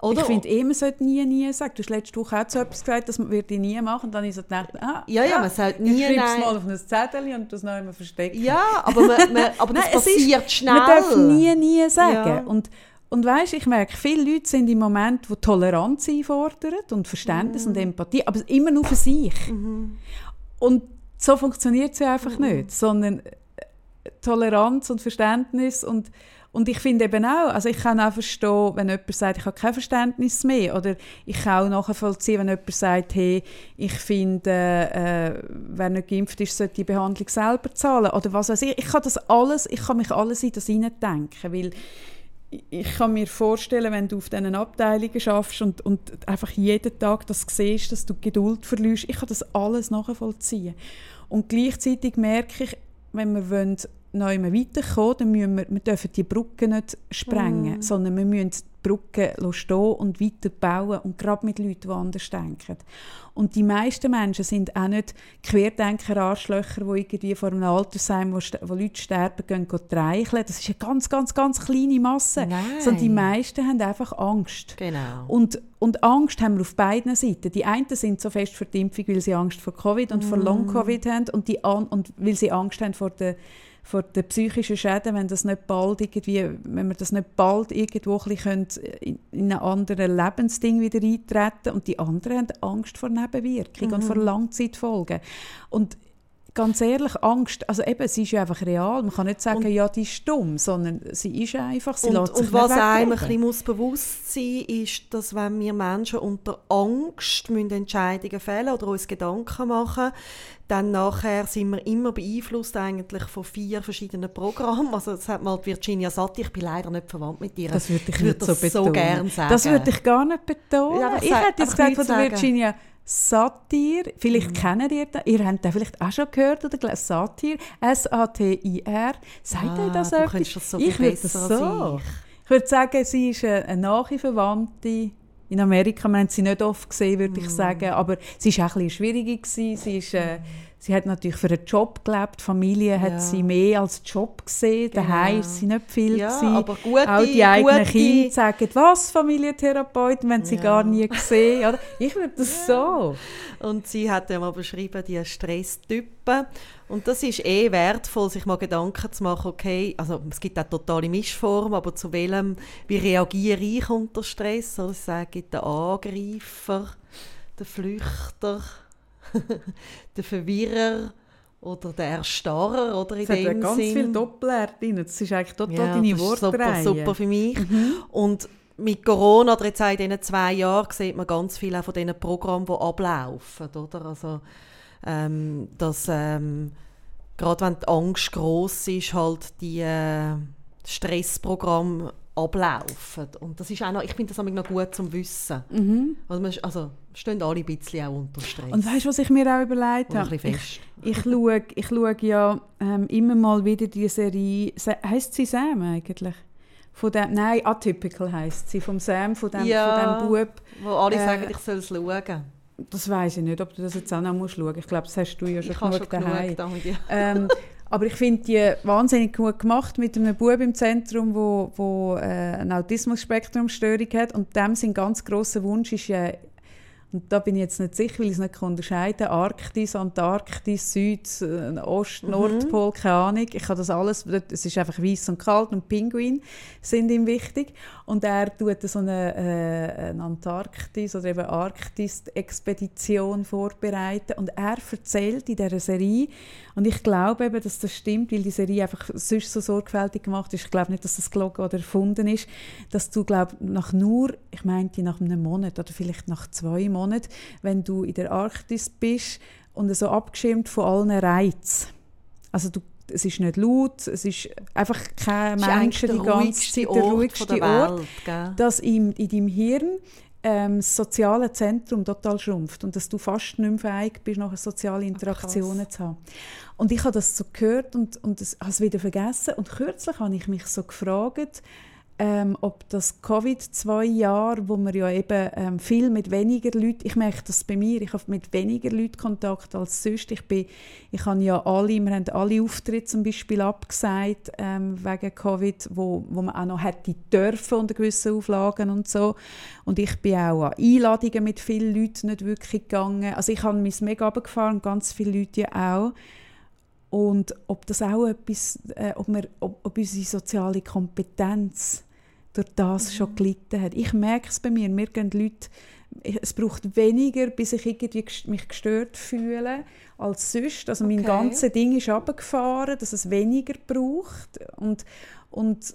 Speaker 3: Oder? Ich finde eh, man sollte nie, nie sagen. Du hast letzte Woche auch so etwas gesagt, das würde ich nie machen. Und dann ist so gedacht, ah,
Speaker 4: ja, ja, man sollte nie,
Speaker 3: ich es mal auf ein Zettel und das noch immer verstecken.
Speaker 4: Ja, aber, man, man, aber das nein, passiert ist, schnell.
Speaker 3: Man darf nie, nie sagen. Ja. Und, und weißt, ich merke, viele Leute sind im Moment, wo Toleranz einfordern und Verständnis mhm. und Empathie, aber immer nur für sich. Mhm. Und so funktioniert es ja einfach mhm. nicht, sondern Toleranz und Verständnis und und ich finde eben auch, also ich kann auch verstehen, wenn jemand sagt, ich habe kein Verständnis mehr. Oder ich kann auch nachvollziehen, wenn jemand sagt, hey, ich finde, äh, wer nicht geimpft ist, sollte die Behandlung selber zahlen. Oder was weiß ich. Ich kann das alles, ich kann mich alles in das hineindenken, weil ich kann mir vorstellen, wenn du auf diesen Abteilungen schaffst und, und einfach jeden Tag das siehst, dass du Geduld verlierst, ich kann das alles nachvollziehen. Und gleichzeitig merke ich, wenn wir wollen, noch immer weiterkommen, dann müssen wir, wir dürfen die Brücken nicht sprengen, mm. sondern wir müssen die Brücken stehen und weiter bauen und gerade mit Leuten, die anders denken. Und die meisten Menschen sind auch nicht Querdenker-Arschlöcher, die irgendwie vor einem Altersheim, wo, wo Leute sterben, gehen, gehen treicheln. Das ist eine ganz, ganz, ganz kleine Masse. Nein. Sondern die meisten haben einfach Angst.
Speaker 4: Genau.
Speaker 3: Und, und Angst haben wir auf beiden Seiten. Die einen sind so fest für die Impfung, weil sie Angst vor Covid und mm. vor Long-Covid haben und, die, und weil sie Angst haben vor der vor den psychischen Schäden, wenn das nicht bald irgendwie, wenn wir das nicht bald irgendwo ein in, in ein anderes Lebensding wieder eintreten und die anderen haben Angst vor Nebenwirkungen mhm. und vor Langzeitfolgen. Und ganz ehrlich, Angst, also eben, sie ist ja einfach real. Man kann nicht sagen, und, ja, die ist dumm, sondern sie ist einfach, sie
Speaker 4: und,
Speaker 3: lässt
Speaker 4: sich Und was einem ein bisschen muss bewusst sein ist, dass wenn wir Menschen unter Angst müssen Entscheidungen fällen oder uns Gedanken machen, dann nachher sind wir immer beeinflusst eigentlich von vier verschiedenen Programmen. Also das hat mal Virginia Satir, ich bin leider nicht verwandt mit ihr.
Speaker 3: Das würde ich, ich würde so, so gerne sagen. Das würde ich gar nicht betonen. Ja, ich hätte jetzt gesagt von der Virginia Satir, vielleicht mhm. kennt ihr das, ihr habt das vielleicht auch schon gehört oder gelesen, Satir, S-A-T-I-R. Sagt ah, ihr das etwas?
Speaker 4: So ich würde das so.
Speaker 3: Ich. ich würde sagen, sie ist eine nahe Verwandte in Amerika. Man hat sie nicht oft gesehen, würde mm. ich sagen, aber sie war auch ein bisschen schwieriger. Sie ist... Äh, Sie hat natürlich für einen Job gelebt. Familie hat sie mehr als Job gesehen. Genau. Daheim war sie nicht viel.
Speaker 4: Ja, aber gute,
Speaker 3: Auch die eigenen gute... Kinder sagen, was, Familientherapeuten, wenn sie ja. gar nie gesehen oder? Ich würde das so.
Speaker 4: Und sie hat ja mal beschrieben, die Stresstypen. Und das ist eh wertvoll, sich mal Gedanken zu machen, okay, also es gibt auch totale Mischformen, aber zu welchem, wie reagiere ich unter Stress? Oder ich sage, der Angreifer, der Flüchter der Verwirrer oder der Erstarrer oder in
Speaker 3: es dem hat ganz Sinn. viel Doppelart drin. Das ist eigentlich total ja, deine Wortreihe.
Speaker 4: Super, super für mich. Mhm. Und mit Corona oder jetzt in diesen zwei Jahren sieht man ganz viel auch von diesen Programmen, die ablaufen. Oder? Also, ähm, dass, ähm, gerade wenn die Angst gross ist, halt die äh, Stressprogramme ablaufen. Und das ist auch noch, ich finde das noch gut zum Wissen. Mhm. Also, also stehen alle ein bisschen auch unter Stress.
Speaker 3: Und weißt du, was ich mir auch überlegt habe? Ich, ich, schaue, ich schaue ja ähm, immer mal wieder die Serie, heisst sie Sam eigentlich? Von dem, nein, Atypical heisst sie, vom Sam, von dem,
Speaker 4: ja,
Speaker 3: von dem Bub.
Speaker 4: wo alle äh, sagen, ich soll es schauen.
Speaker 3: Das weiß ich nicht, ob du das jetzt auch noch musst schauen musst. Ich glaube, das hast du ja schon ich genug daheim.
Speaker 4: Damit, ja.
Speaker 3: ähm, aber ich finde die wahnsinnig gut gemacht mit einem Bub im Zentrum, wo, wo äh, eine Autismus-Spektrum-Störung hat und dem sein ganz großer Wunsch ist, äh, Und da bin ich jetzt nicht sicher, weil ich es nicht unterscheiden kann. Arktis, Antarktis, Süd, äh, Ost, mhm. Nordpol, keine Ahnung. Ich habe das alles, es ist einfach weiß und kalt und Pinguin sind ihm wichtig. Und er tut so eine, äh, eine Antarktis- oder eben Arktis-Expedition vorbereiten. Und er erzählt in dieser Serie, und ich glaube eben, dass das stimmt, weil die Serie einfach sonst so sorgfältig gemacht ist. Ich glaube nicht, dass das gelogen oder erfunden ist, dass du, glaube nach nur, ich meinte nach einem Monat oder vielleicht nach zwei Monaten, wenn du in der Arktis bist und so abgeschirmt von allen Reizen. Also du es ist nicht laut, es ist einfach kein Menschen die ganze Zeit, der ruhigste Ort, Ort dass in, in deinem Hirn ähm, das soziale Zentrum total schrumpft und dass du fast nicht mehr fähig bist, noch soziale Interaktionen Ach, zu haben. Und ich habe das so gehört und, und das, habe es wieder vergessen. Und kürzlich habe ich mich so gefragt, ähm, ob das Covid zwei Jahre, wo man ja eben ähm, viel mit weniger Leuten, ich merke das bei mir, ich habe mit weniger Leuten Kontakt als sonst. Ich bin, ich habe ja alle, wir haben alle Auftritte zum Beispiel abgesagt ähm, wegen Covid, wo, wo man auch noch hätte dürfen unter gewissen Auflagen und so. Und ich bin auch an Einladungen mit vielen Leuten nicht wirklich gegangen. Also ich habe mich mega runtergefahren, ganz viele Leute ja auch. Und ob das auch etwas, äh, ob, wir, ob, ob unsere soziale Kompetenz durch das mhm. schon gelitten hat. Ich merke es bei mir, mir gehen Leute, es braucht weniger, bis ich irgendwie mich gestört fühle als sonst. Also okay. mein ganzes Ding ist runtergefahren, dass es weniger braucht und, und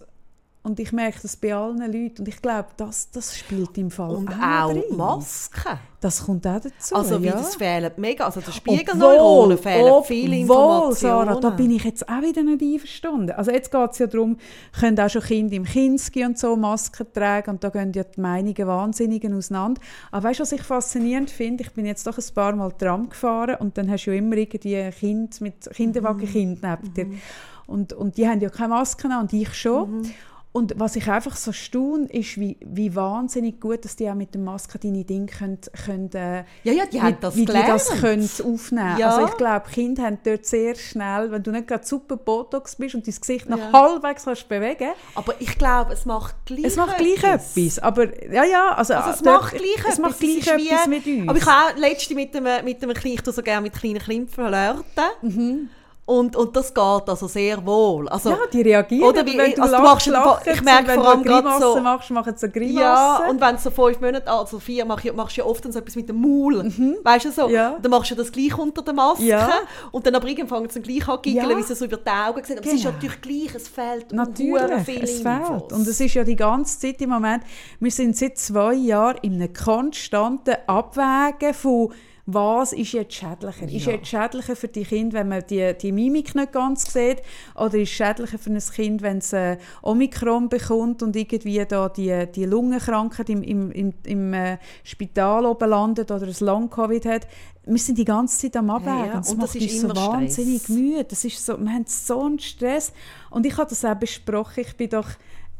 Speaker 3: und ich merke das bei allen Leuten. Und ich glaube, das, das spielt im Fall
Speaker 4: Und auch, auch Masken.
Speaker 3: Das kommt auch dazu.
Speaker 4: Also, wie ja. das fehlt mega. Also, der Spiegelneuronen fehlen viele Informationen.
Speaker 3: Sarah, da bin ich jetzt auch wieder nicht einverstanden. Also, jetzt geht es ja darum, können auch schon Kinder im Kinski und so Masken tragen. Und da gehen ja die Meinungen Wahnsinnigen auseinander. Aber weißt du, was ich faszinierend finde? Ich bin jetzt doch ein paar Mal Tram gefahren und dann hast du ja immer irgendwie Kind mit Kinderwagenkind mhm. neben dir. Mhm. Und, und die haben ja keine Masken an und ich schon. Mhm. Und was ich einfach so staune, ist, wie, wie wahnsinnig gut, dass die auch mit der Maske deine Dinge können, können äh,
Speaker 4: ja, ja, die haben das wie
Speaker 3: gelernt. die das können aufnehmen ja. Also ich glaube, Kinder haben dort sehr schnell, wenn du nicht gerade super Botox bist und dein Gesicht noch ja. halbwegs kannst bewegen
Speaker 4: Aber ich glaube, es macht gleich
Speaker 3: Es macht gleich etwas. etwas. Aber ja, ja, also,
Speaker 4: also es dort, macht gleich es etwas.
Speaker 3: Macht gleich etwas mit uns.
Speaker 4: Aber ich habe letzte mit einem, mit einem Kleinen, ich so gerne mit kleinen Klimpfen flirten. Mhm. Und, und das geht also sehr wohl. Also,
Speaker 3: ja, die reagieren,
Speaker 4: oder wie, wenn du also lachst, du machst, ich merke vor allem gerade so...
Speaker 3: machst, machen sie Grimasse.
Speaker 4: Ja, und wenn du so fünf Monate, also vier, machst, machst du ja oft so etwas mit dem Maul. Mhm. Weißt du so? Ja. Dann machst du das gleich unter der Maske. Ja. Und dann aber irgendwann fängt es gleich an giggeln, ja. wie sie so über die Augen sehen. Aber genau. es ist genau. natürlich gleich, es fehlt
Speaker 3: Natürlich, viel es fehlt. Und es ist ja die ganze Zeit im Moment, wir sind seit zwei Jahren in einem konstanten Abwägen von was ist jetzt schädlicher? Ja. Ist jetzt schädlicher für die Kinder, wenn man die, die Mimik nicht ganz sieht? Oder ist es schädlicher für ein Kind, wenn es äh, Omikron bekommt und irgendwie da die, die Lungenkrankheit im, im, im, im äh, Spital oben landet oder ein Long-Covid hat? Wir sind die ganze Zeit am Abwägen. Ja, ja. Und, das ist so wahnsinnig Stress. müde. Das ist so, wir haben so einen Stress. Und ich habe das auch besprochen. Ich bin doch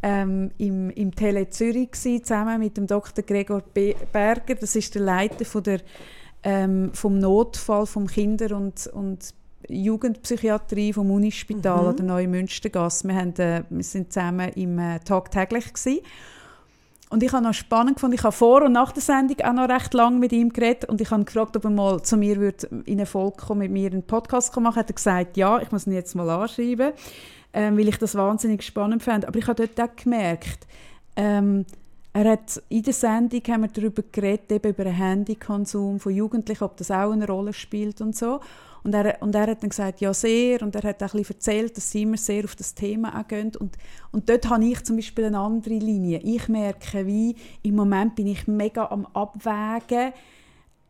Speaker 3: ähm, im, im Tele Zürich gewesen, zusammen mit dem Dr. Gregor Berger. Das ist der Leiter von der ähm, vom Notfall vom Kinder- und, und Jugendpsychiatrie vom Unispital mhm. an der Neuen Münstergasse. Wir, haben, äh, wir sind zusammen im äh, Tagtäglich gewesen. Und ich habe noch spannend gefunden, ich habe vor und nach der Sendung auch noch recht lange mit ihm geredet und ich habe gefragt, ob er mal zu mir würde in eine Folge kommen, mit mir einen Podcast machen Hat er gesagt, ja, ich muss ihn jetzt mal anschreiben, ähm, weil ich das wahnsinnig spannend fand. Aber ich habe dort auch gemerkt, ähm, er hat, in der Sendung haben wir darüber geredet, eben über den Handykonsum von Jugendlichen, ob das auch eine Rolle spielt und so. Und er, und er hat dann gesagt, ja sehr. Und er hat auch ein bisschen erzählt, dass sie immer sehr auf das Thema auch gehen. Und, und dort habe ich zum Beispiel eine andere Linie. Ich merke, wie im Moment bin ich mega am Abwägen,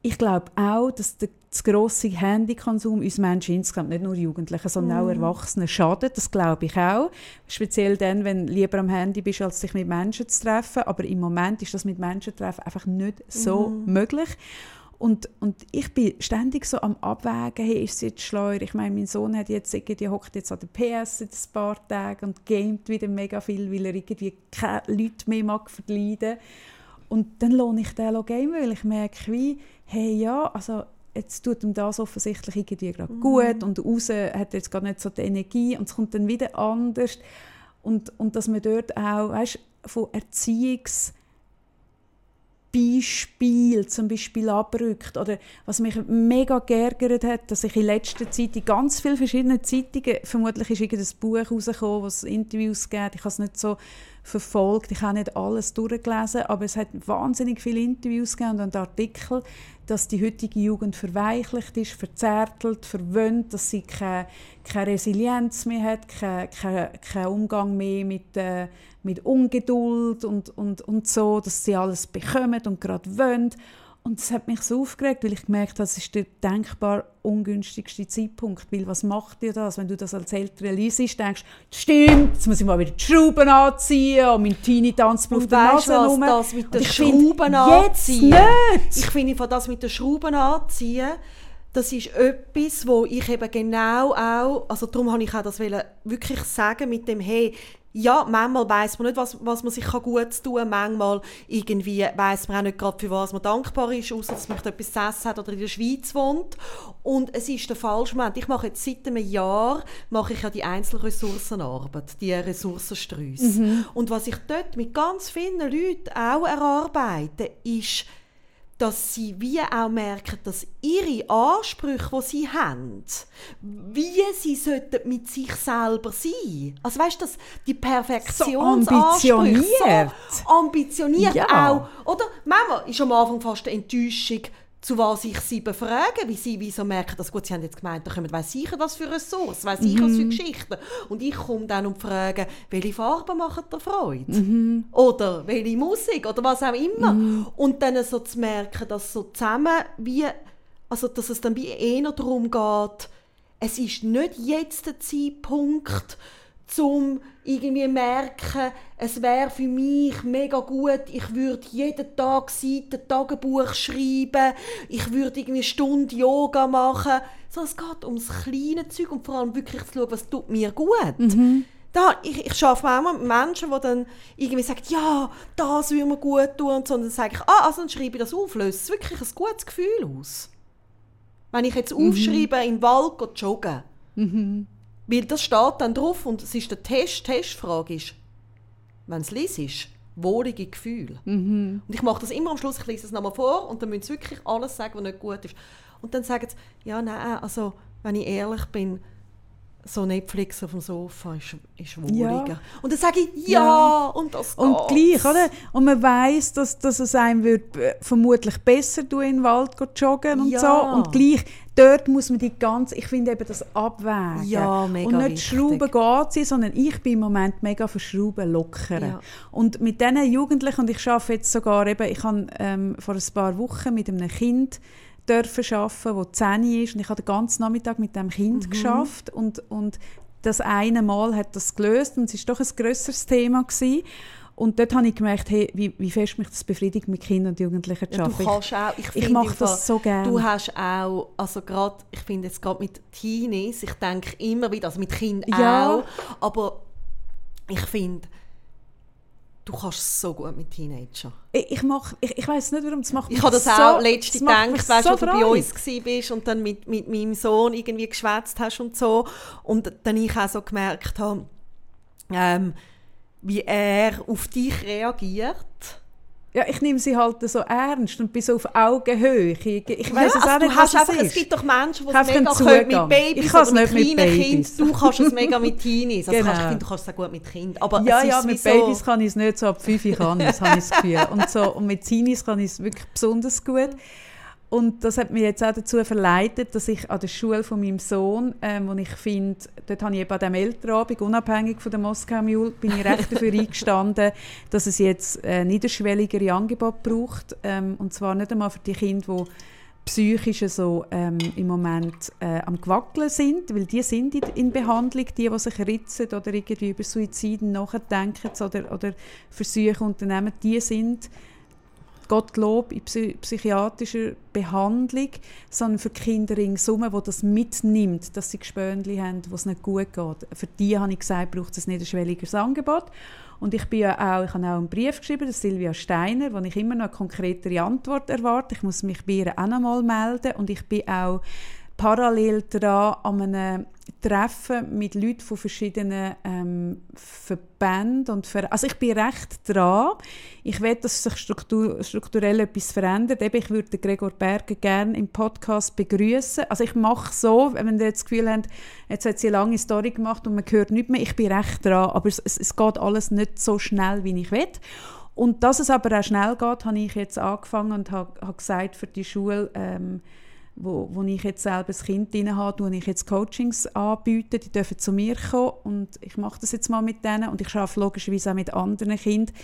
Speaker 3: ich glaube auch, dass der das grosse Handykonsum uns Menschen insgesamt, nicht nur Jugendliche, sondern mm. auch mhm. Erwachsene schadet. Das glaube ich auch. Speziell dann, wenn du lieber am Handy bist, als sich mit Menschen zu treffen. Aber im Moment ist das mit Menschen treffen einfach nicht so mm. möglich. Und, und ich bin ständig so am Abwägen, hey, ist es jetzt schleuer? Ich meine, mein Sohn hat jetzt irgendwie, hockt jetzt an der PS in ein paar Tagen und gamet wieder mega viel, weil er irgendwie keine Leute mehr mag verleiden. Und dann lohne ich den auch game, weil ich merke, wie, hey, ja, also jetzt tut ihm das offensichtlich irgendwie gerade mhm. gut und raus hat er jetzt gar nicht so die Energie und es kommt dann wieder anders. Und, und dass man dort auch, weißt, von Erziehungs Beispiel zum Beispiel abrückt. Oder was mich mega geärgert hat, dass ich in letzter Zeit in ganz vielen verschiedenen Zeitungen, vermutlich ist irgendein Buch rausgekommen, was Interviews gibt, ich habe es nicht so verfolgt, ich habe nicht alles durchgelesen, aber es hat wahnsinnig viele Interviews gegeben und Artikel, dass die heutige Jugend verweichlicht ist, verzärtelt, verwöhnt, dass sie keine, keine Resilienz mehr hat, keinen keine, Umgang mehr mit, äh, mit Ungeduld und, und, und so, dass sie alles bekommen und gerade wollen. Und das hat mich so aufgeregt, weil ich gemerkt habe, das ist der denkbar ungünstigste Zeitpunkt. Weil was macht dir das, wenn du das als Eltern liest, denkst, stimmt, jetzt muss ich mal wieder die Schrauben anziehen und mein Teenie tanzt auf der Nase
Speaker 4: was, das mit den Schrauben anziehen? Jetzt nicht. Ich finde, von das mit den Schrauben anziehen, das ist etwas, wo ich eben genau auch, also darum habe ich auch das wirklich sagen mit dem, hey, ja, manchmal weiß man nicht, was, was man sich gut tun kann. Manchmal irgendwie weiß man auch nicht gerade, für was man dankbar ist, außer dass man etwas zu essen hat oder in der Schweiz wohnt. Und es ist der falsche Moment. Ich mache jetzt seit einem Jahr mache ich ja die Einzelressourcenarbeit, die Ressourcensträuße. Mhm. Und was ich dort mit ganz vielen Leuten auch erarbeite, ist, dass sie wie auch merken, dass ihre Ansprüche, die sie haben, wie sie sollten mit sich selber sein. Also weißt du, die Perfektionsansprüche
Speaker 3: so ambitioniert,
Speaker 4: so ambitioniert ja. auch. Oder manchmal ist am Anfang fast eine Enttäuschung, zu was ich sie befrage, wie sie wie so merken, dass gut, sie haben jetzt gemeint, da kommen, weiss ich was für Ressourcen, weiss ich was für mhm. Geschichten. Und ich komme dann und frage, welche Farben machen dir Freude? Mhm. Oder welche Musik? Oder was auch immer. Mhm. Und dann so zu merken, dass so zusammen wie, also dass es dann wie eher darum geht, es ist nicht jetzt der Zeitpunkt, zum irgendwie merken, es wäre für mich mega gut, ich würde jeden Tag Seiten Tagebuch schreiben, ich würde irgendwie eine Stunde Yoga machen. So, es geht ums kleine Zeug und vor allem wirklich zu schauen, was tut mir gut. Mhm. Da, ich, ich arbeite manchmal mit Menschen, die dann irgendwie sagen, ja, das würde mir gut tun und so. Und dann sage ich, ah, also dann schreibe ich das auf, löst es wirklich ein gutes Gefühl aus. Wenn ich jetzt mhm. aufschreibe, im Wald joggen, mhm weil das steht dann drauf und es ist der Test, Testfrage ist, wenn es liest, wohlige Gefühl. Mhm. Und ich mache das immer am Schluss, ich lese es nochmal vor und dann müssen sie wirklich alles sagen, was nicht gut ist. Und dann sagen sie, ja, nein, also, wenn ich ehrlich bin, so Netflix auf dem Sofa ist, ist wohliger. Ja. Und dann sage ich, ja, ja. und das
Speaker 3: Und gleich, oder? Und man weiß, dass, dass es einem wird äh, vermutlich besser tun, in den Wald joggen und ja. so. Und gleich, dort muss man die ganze, ich finde eben das abwägen.
Speaker 4: Ja, mega
Speaker 3: Und nicht
Speaker 4: wichtig.
Speaker 3: Schrauben geht sondern ich bin im Moment mega für Schrauben lockern. Ja. Und mit diesen Jugendlichen, und ich arbeite jetzt sogar eben, ich habe ähm, vor ein paar Wochen mit einem Kind dürfen arbeiten, wo 10 ist und ich habe den ganzen Nachmittag mit dem Kind mhm. geschafft und, und das eine Mal hat das gelöst und es war doch ein grösseres Thema gewesen. Und dort habe ich gemerkt, hey, wie, wie fest mich das befriedigt, mit Kindern und Jugendlichen zu arbeiten.
Speaker 4: Ja, du kannst auch, ich,
Speaker 3: ich mache das so gerne.
Speaker 4: Du hast auch, also gerade, ich finde jetzt gerade mit Teenies, ich denke immer wieder, also mit Kindern ja. auch, aber ich finde, Du kannst so gut mit Teenagern.
Speaker 3: Ich, ich, mach, ich, ich weiß nicht, warum es macht
Speaker 4: Ich habe das auch so, letzte gedacht, weißt, so als du bei uns warst und dann mit, mit meinem Sohn irgendwie geschwätzt hast und so. Und dann ich auch so gemerkt habe, ähm, wie er auf dich reagiert
Speaker 3: ja, ich nehme sie halt so ernst und bin so auf Augenhöhe. Ich, ich weiß
Speaker 4: ja,
Speaker 3: es auch nicht, was
Speaker 4: einfach,
Speaker 3: es ist.
Speaker 4: Es gibt doch Menschen, die es mega können mit Babys
Speaker 3: ich oder mit kleinen Kindern.
Speaker 4: Du kannst es mega mit Teenies. Also genau. kannst, du kannst es auch gut mit Kindern. Aber
Speaker 3: ja, ja, mit so Babys kann ich es nicht so. Ab 5 kann ich es, habe ich das Gefühl. Und, so, und mit Teenies kann ich es wirklich besonders gut. Und das hat mich jetzt auch dazu verleitet, dass ich an der Schule von meinem Sohn, ähm, wo ich finde, dort habe ich eben an diesem Elternabend, unabhängig von der Moskau Mule, bin ich recht dafür eingestanden, dass es jetzt äh, niederschwelligere Angebote braucht. Ähm, und zwar nicht einmal für die Kinder, die psychisch so ähm, im Moment äh, am Gewackeln sind, weil die sind in, in, Behandlung, die, die sich ritzen oder irgendwie über Suiziden nachdenken oder, oder Versuche unternehmen, die sind Gottlob in psychiatrischer Behandlung, sondern für Kinder in Summe, die das mitnimmt, dass sie Gespönli haben, wo es nicht gut geht. Für die habe ich gesagt, braucht es ein niederschwelliges Angebot. Und ich bin ja auch, ich habe auch einen Brief geschrieben, der Silvia Steiner, wo ich immer noch eine konkretere Antwort erwarte. Ich muss mich bei ihr auch noch mal melden und ich bin auch parallel daran an einem Treffen mit Leuten von verschiedenen ähm, Verbänden und Ver also ich bin recht dran. Ich will, dass sich struktur strukturell etwas verändert. Eben, ich würde Gregor Berger gerne im Podcast begrüßen. Also ich mache so, wenn ihr das Gefühl habt, jetzt hat sie eine lange Story gemacht und man hört nicht mehr, ich bin recht dran, aber es, es, es geht alles nicht so schnell, wie ich will. Und dass es aber auch schnell geht, habe ich jetzt angefangen und habe, habe gesagt für die Schule, ähm, wo, wo ich jetzt selber ein Kind drin habe, wo ich jetzt Coachings anbiete, die dürfen zu mir kommen und ich mache das jetzt mal mit denen. Und ich arbeite logischerweise auch mit anderen Kindern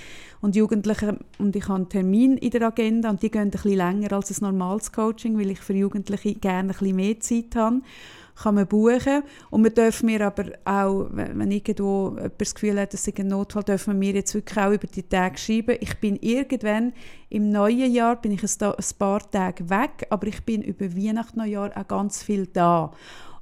Speaker 3: und Jugendlichen. Und ich habe einen Termin in der Agenda und die gehen ein bisschen länger als ein normales Coaching, weil ich für Jugendliche gerne ein bisschen mehr Zeit habe kann man buchen. Und wir dürfen mir aber auch, wenn irgendwo jemand das Gefühl hat, es sei ein Notfall, dürfen wir mir jetzt wirklich auch über die Tage schreiben. Ich bin irgendwann im neuen Jahr, bin ich ein, paar Tage weg, aber ich bin über Weihnachten, Neujahr auch ganz viel da.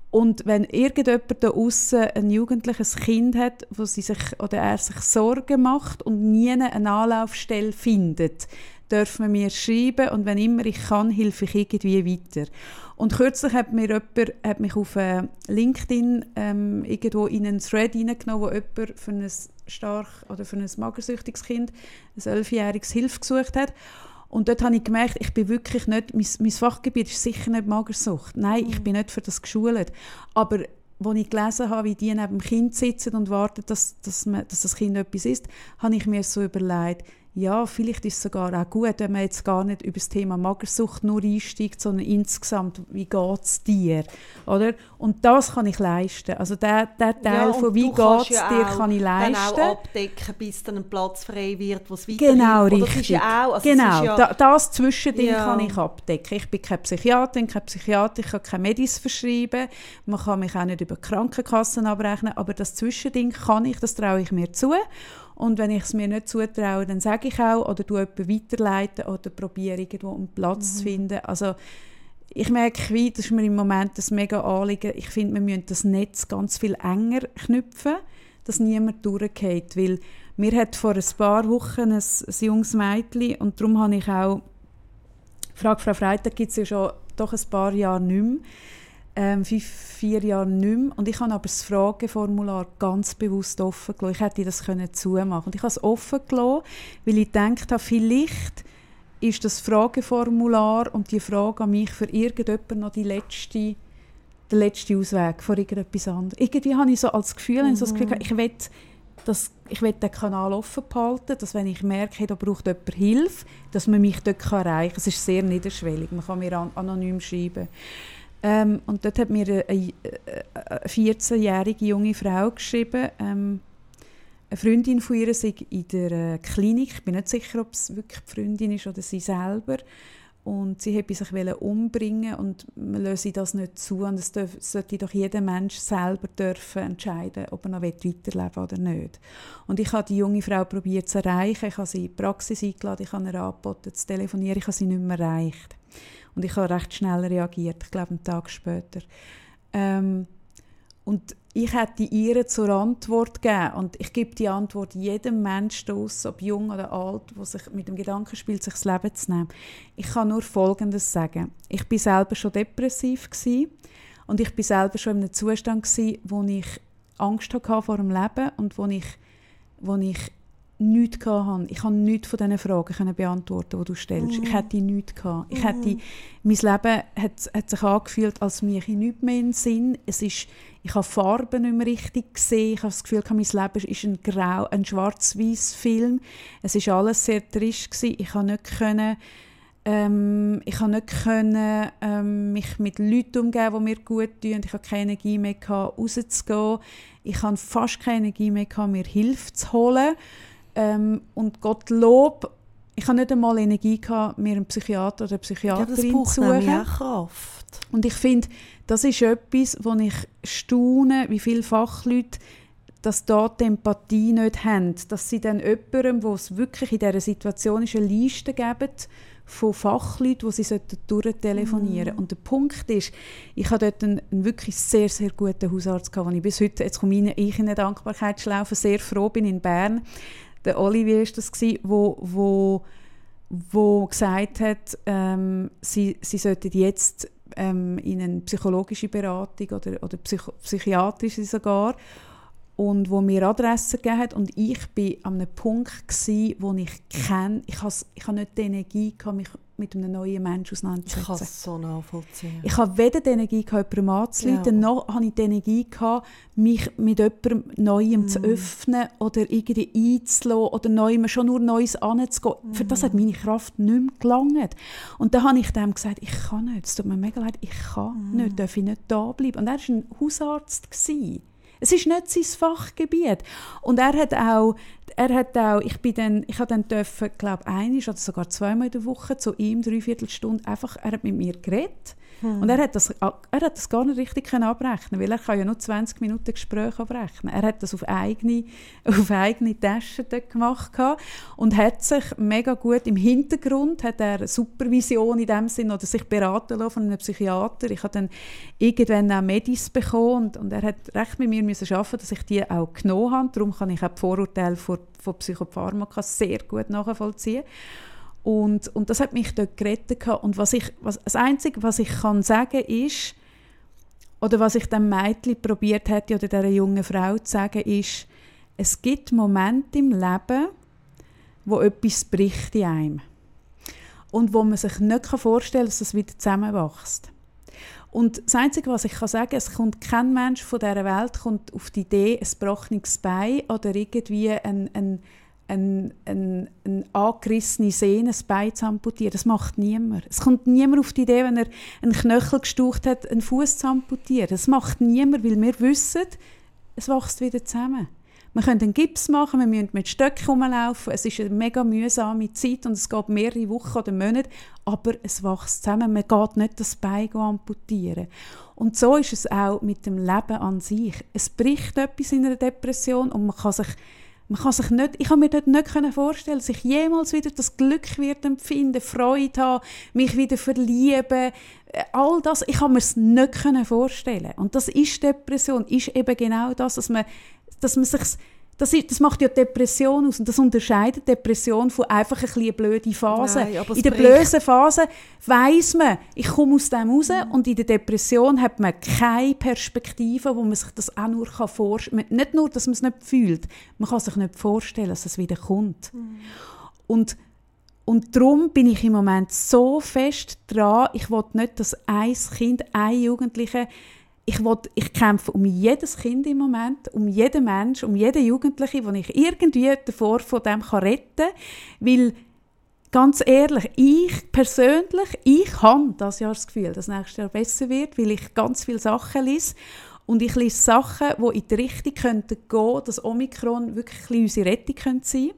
Speaker 3: Und wenn irgendjemand da außen ein jugendliches Kind hat, wo sie sich oder er sich Sorgen macht und nie eine Anlaufstelle findet, dürfen wir mir schreiben und wenn immer ich kann, helfe ich irgendwie weiter. Und kürzlich hat mir jemand hat mich auf äh, LinkedIn ähm, irgendwo in einen Thread hineingenommen, wo jemand für ein stark oder für ein magersüchtiges Kind ein elfjähriges Hilfe gesucht hat. Und dort habe ich gemerkt, ich bin wirklich nicht, mein, mein Fachgebiet ist sicher nicht Magersucht. Nein, ich mhm. bin nicht für das geschult. Aber als ich gelesen habe, wie die neben dem Kind sitzen und warten, dass, dass, man, dass das Kind etwas isst, habe ich mir so überlegt, ja, vielleicht ist es sogar auch gut, wenn man jetzt gar nicht über das Thema Magersucht nur einsteigt, sondern insgesamt, wie geht es dir? Oder? Und das kann ich leisten. Also der, der Teil ja, von wie geht es ja dir, kann ich leisten.
Speaker 4: Dann auch abdecken, bis dann ein Platz frei wird, wo es
Speaker 3: weitergeht. Genau, richtig. Ja auch, also genau, ja da, das Zwischending kann ich abdecken. Ich bin keine Psychiaterin, keine Psychiater, ich kann keine Medis verschreiben, man kann mich auch nicht über Krankenkassen abrechnen, aber das Zwischending kann ich, das traue ich mir zu. Und wenn ich es mir nicht zutraue, dann sage ich auch oder du jemanden weiterleiten oder probiere irgendwo einen Platz mhm. zu finden. Also ich merke, wie, das ist mir im Moment das mega Anliegen. Ich finde, wir müssen das Netz ganz viel enger knüpfen, dass niemand durchgeht. Weil mir hat vor ein paar Wochen ein, ein junges Mädchen und darum habe ich auch Frage Frau Freitag gibt es ja schon doch ein paar Jahre nicht mehr ähm, fünf, vier Jahren nicht mehr. Und ich habe aber das Frageformular ganz bewusst offen gelassen. Ich hätte das können zumachen Und ich habe es offen gelassen, weil ich gedacht habe, vielleicht ist das Frageformular und die Frage an mich für irgendjemanden noch die letzte, der letzte Ausweg vor irgendetwas anderem. Irgendwie habe ich so als Gefühl, mhm. so das Gefühl ich will, dass ich will den Kanal offen behalten, dass wenn ich merke, da braucht jemand Hilfe, dass man mich dort erreichen kann. Es ist sehr niederschwellig, man kann mir an anonym schreiben. Ähm, und dort hat mir eine, eine 14-jährige junge Frau geschrieben, ähm, eine Freundin von ihr sei in der äh, Klinik, ich bin nicht sicher, ob es wirklich die Freundin ist oder sie selber, und sie wollte sich umbringen und man löse das nicht zu und es darf, sollte doch jeder Mensch selber dürfen entscheiden, ob er noch weiterleben will oder nicht. Und ich habe die junge Frau probiert zu erreichen, ich habe sie in die Praxis eingeladen, ich habe ihr angeboten zu telefonieren, ich habe sie nicht mehr erreicht. Und ich habe recht schnell reagiert, ich glaube einen Tag später. Ähm, und ich hätte ihr zur Antwort gegeben, und ich gebe die Antwort jedem Menschen aus, ob jung oder alt, der sich mit dem Gedanken spielt, sich das Leben zu nehmen. Ich kann nur Folgendes sagen. Ich bin selber schon depressiv gewesen, und ich bin selber schon in einem Zustand gewesen, wo ich Angst hatte vor dem Leben und wo ich, wo ich nichts hatte. Ich konnte nichts von diesen Fragen beantworten, die du stellst. Mhm. Ich hätte nichts gehabt. Ich mhm. mein Leben hat, hat sich angefühlt, als mir ich nichts mehr in den Sinn. Es ist, ich habe Farben nicht mehr richtig gesehen. Ich habe das Gefühl, mein Leben ist ein grau, ein schwarz-weiß Film. Es ist alles sehr trist gewesen. Ich konnte nicht können, ähm, ich konnte nicht können, ähm, mich mit Leuten umgeben, die mir gut tun. Ich hatte keine Energie mehr, rauszugehen. Ich hatte fast keine Energie mehr, mir Hilfe zu holen. Ähm, und Gottlob, ich hatte nicht einmal Energie, gehabt, mir einen Psychiater oder eine Psychiaterin ja, zu suchen.
Speaker 4: Ja Kraft.
Speaker 3: Und ich finde, das ist etwas, wo ich staune, wie viele Fachleute dass da die Empathie nicht haben. Dass sie dann jemandem, wo es wirklich in dieser Situation ist, eine Liste geben von Fachleuten, die sie durchtelefonieren sollten. Mm. Und der Punkt ist, ich hatte dort einen, einen, wirklich sehr, sehr guten Hausarzt, gehabt, ich bis heute, jetzt komme ich in eine Dankbarkeitsschlaufe, sehr froh bin in Bern, der Olivier ist das gewesen, wo, wo, wo gesagt hat, ähm, sie, sie sollten jetzt ähm, in eine psychologische Beratung oder, oder psych psychiatrische sogar. Und wo mir Adressen gegeben hat. Und ich bin an einem Punkt gsi, wo ich kenne, ich habe ich nicht die Energie gehabt, mich mit einem neuen Menschen auseinanderzusetzen.
Speaker 4: Ich kann es so nachvollziehen.
Speaker 3: Ich habe weder die Energie gehabt, jemandem anzuleiten, ja. noch habe ich die Energie gehabt, mich mit jemandem Neuem mm. zu öffnen oder irgendwie einzulassen oder Neuem, schon nur Neues anzugehen. Mm. Für das hat meine Kraft nicht mehr gelangt. Und dann habe ich dem gesagt, ich kann nicht, es tut mir mega leid, ich kann mm. nicht, darf ich nicht da bleiben. Und er war ein Hausarzt. Gewesen. Es ist nicht sein Fachgebiet. Und er hat auch, er hat auch ich bin dann, ich habe dann dürfen, glaube einmal oder sogar zweimal in der Woche zu ihm, dreiviertel Stunde, einfach, er hat mit mir geredet hm. Und er hat, das, er hat das gar nicht richtig abrechnen weil er kann ja nur 20 Minuten Gespräch abrechnen. Er hat das auf eigene, auf eigene Taschen gemacht und hat sich mega gut im Hintergrund, hat er Supervision in dem Sinn oder sich beraten lassen von einem Psychiater. Ich habe dann irgendwann auch Medis bekommen und, und er hat recht mit mir müssen arbeiten, dass ich die auch genommen habe. Darum kann ich auch die Vorurteile von, von Psychopharmaka sehr gut nachvollziehen. Und, und das hat mich dort gerettet. Und was ich, was, das Einzige, was ich kann sagen ist, oder was ich dem Mädchen probiert hätte oder dieser jungen Frau zu sagen, ist, es gibt Momente im Leben, wo etwas bricht in einem. Und wo man sich nicht vorstellen kann, dass es wieder zusammenwächst. Und das Einzige, was ich kann sagen kann, es kommt kein Mensch von dieser Welt kommt auf die Idee, ein gebrochenes Bein oder irgendwie ein, ein eine, eine, eine angerissene Sehne, ein Bein zu amputieren. Das macht niemand. Es kommt niemand auf die Idee, wenn er einen Knöchel gestucht hat, einen Fuß zu amputieren. Das macht niemand, weil wir wissen, es wächst wieder zusammen. Wir können einen Gips machen, wir müssen mit Stöcken rumlaufen. Es ist eine mega mühsame Zeit und es geht mehrere Wochen oder Monate, aber es wächst zusammen. Man geht nicht das Bein amputieren. Und so ist es auch mit dem Leben an sich. Es bricht etwas in einer Depression und man kann sich man kann sich nicht, ich kann mir dort nicht vorstellen, dass ich jemals wieder das Glück wird empfinden, Freude haben, mich wieder verlieben, äh, all das, ich kann mir es nicht vorstellen. Und das ist Depression, ist eben genau das, dass man, dass man sich das, ist, das macht ja Depression aus und das unterscheidet Depression von einfach ein bisschen blöde Phase. Nein, in der blöden Phase weiß man, ich komme aus dem raus mhm. und in der Depression hat man keine Perspektive, wo man sich das auch nur vorstellen kann. Nicht nur, dass man es nicht fühlt, man kann sich nicht vorstellen, dass es wieder kommt. Mhm. Und und darum bin ich im Moment so fest dran, ich will nicht, dass ein Kind, ein Jugendliche ich, will, ich kämpfe um jedes Kind im Moment, um jeden Mensch, um jeden Jugendlichen, den ich irgendwie davor von dem kann retten kann. Weil, ganz ehrlich, ich persönlich, ich habe das Jahr das Gefühl, dass nächstes Jahr besser wird, weil ich ganz viele Sachen lese. Und ich lese Sachen, die in die Richtung gehen könnten, dass Omikron wirklich unsere Rettung sein könnte.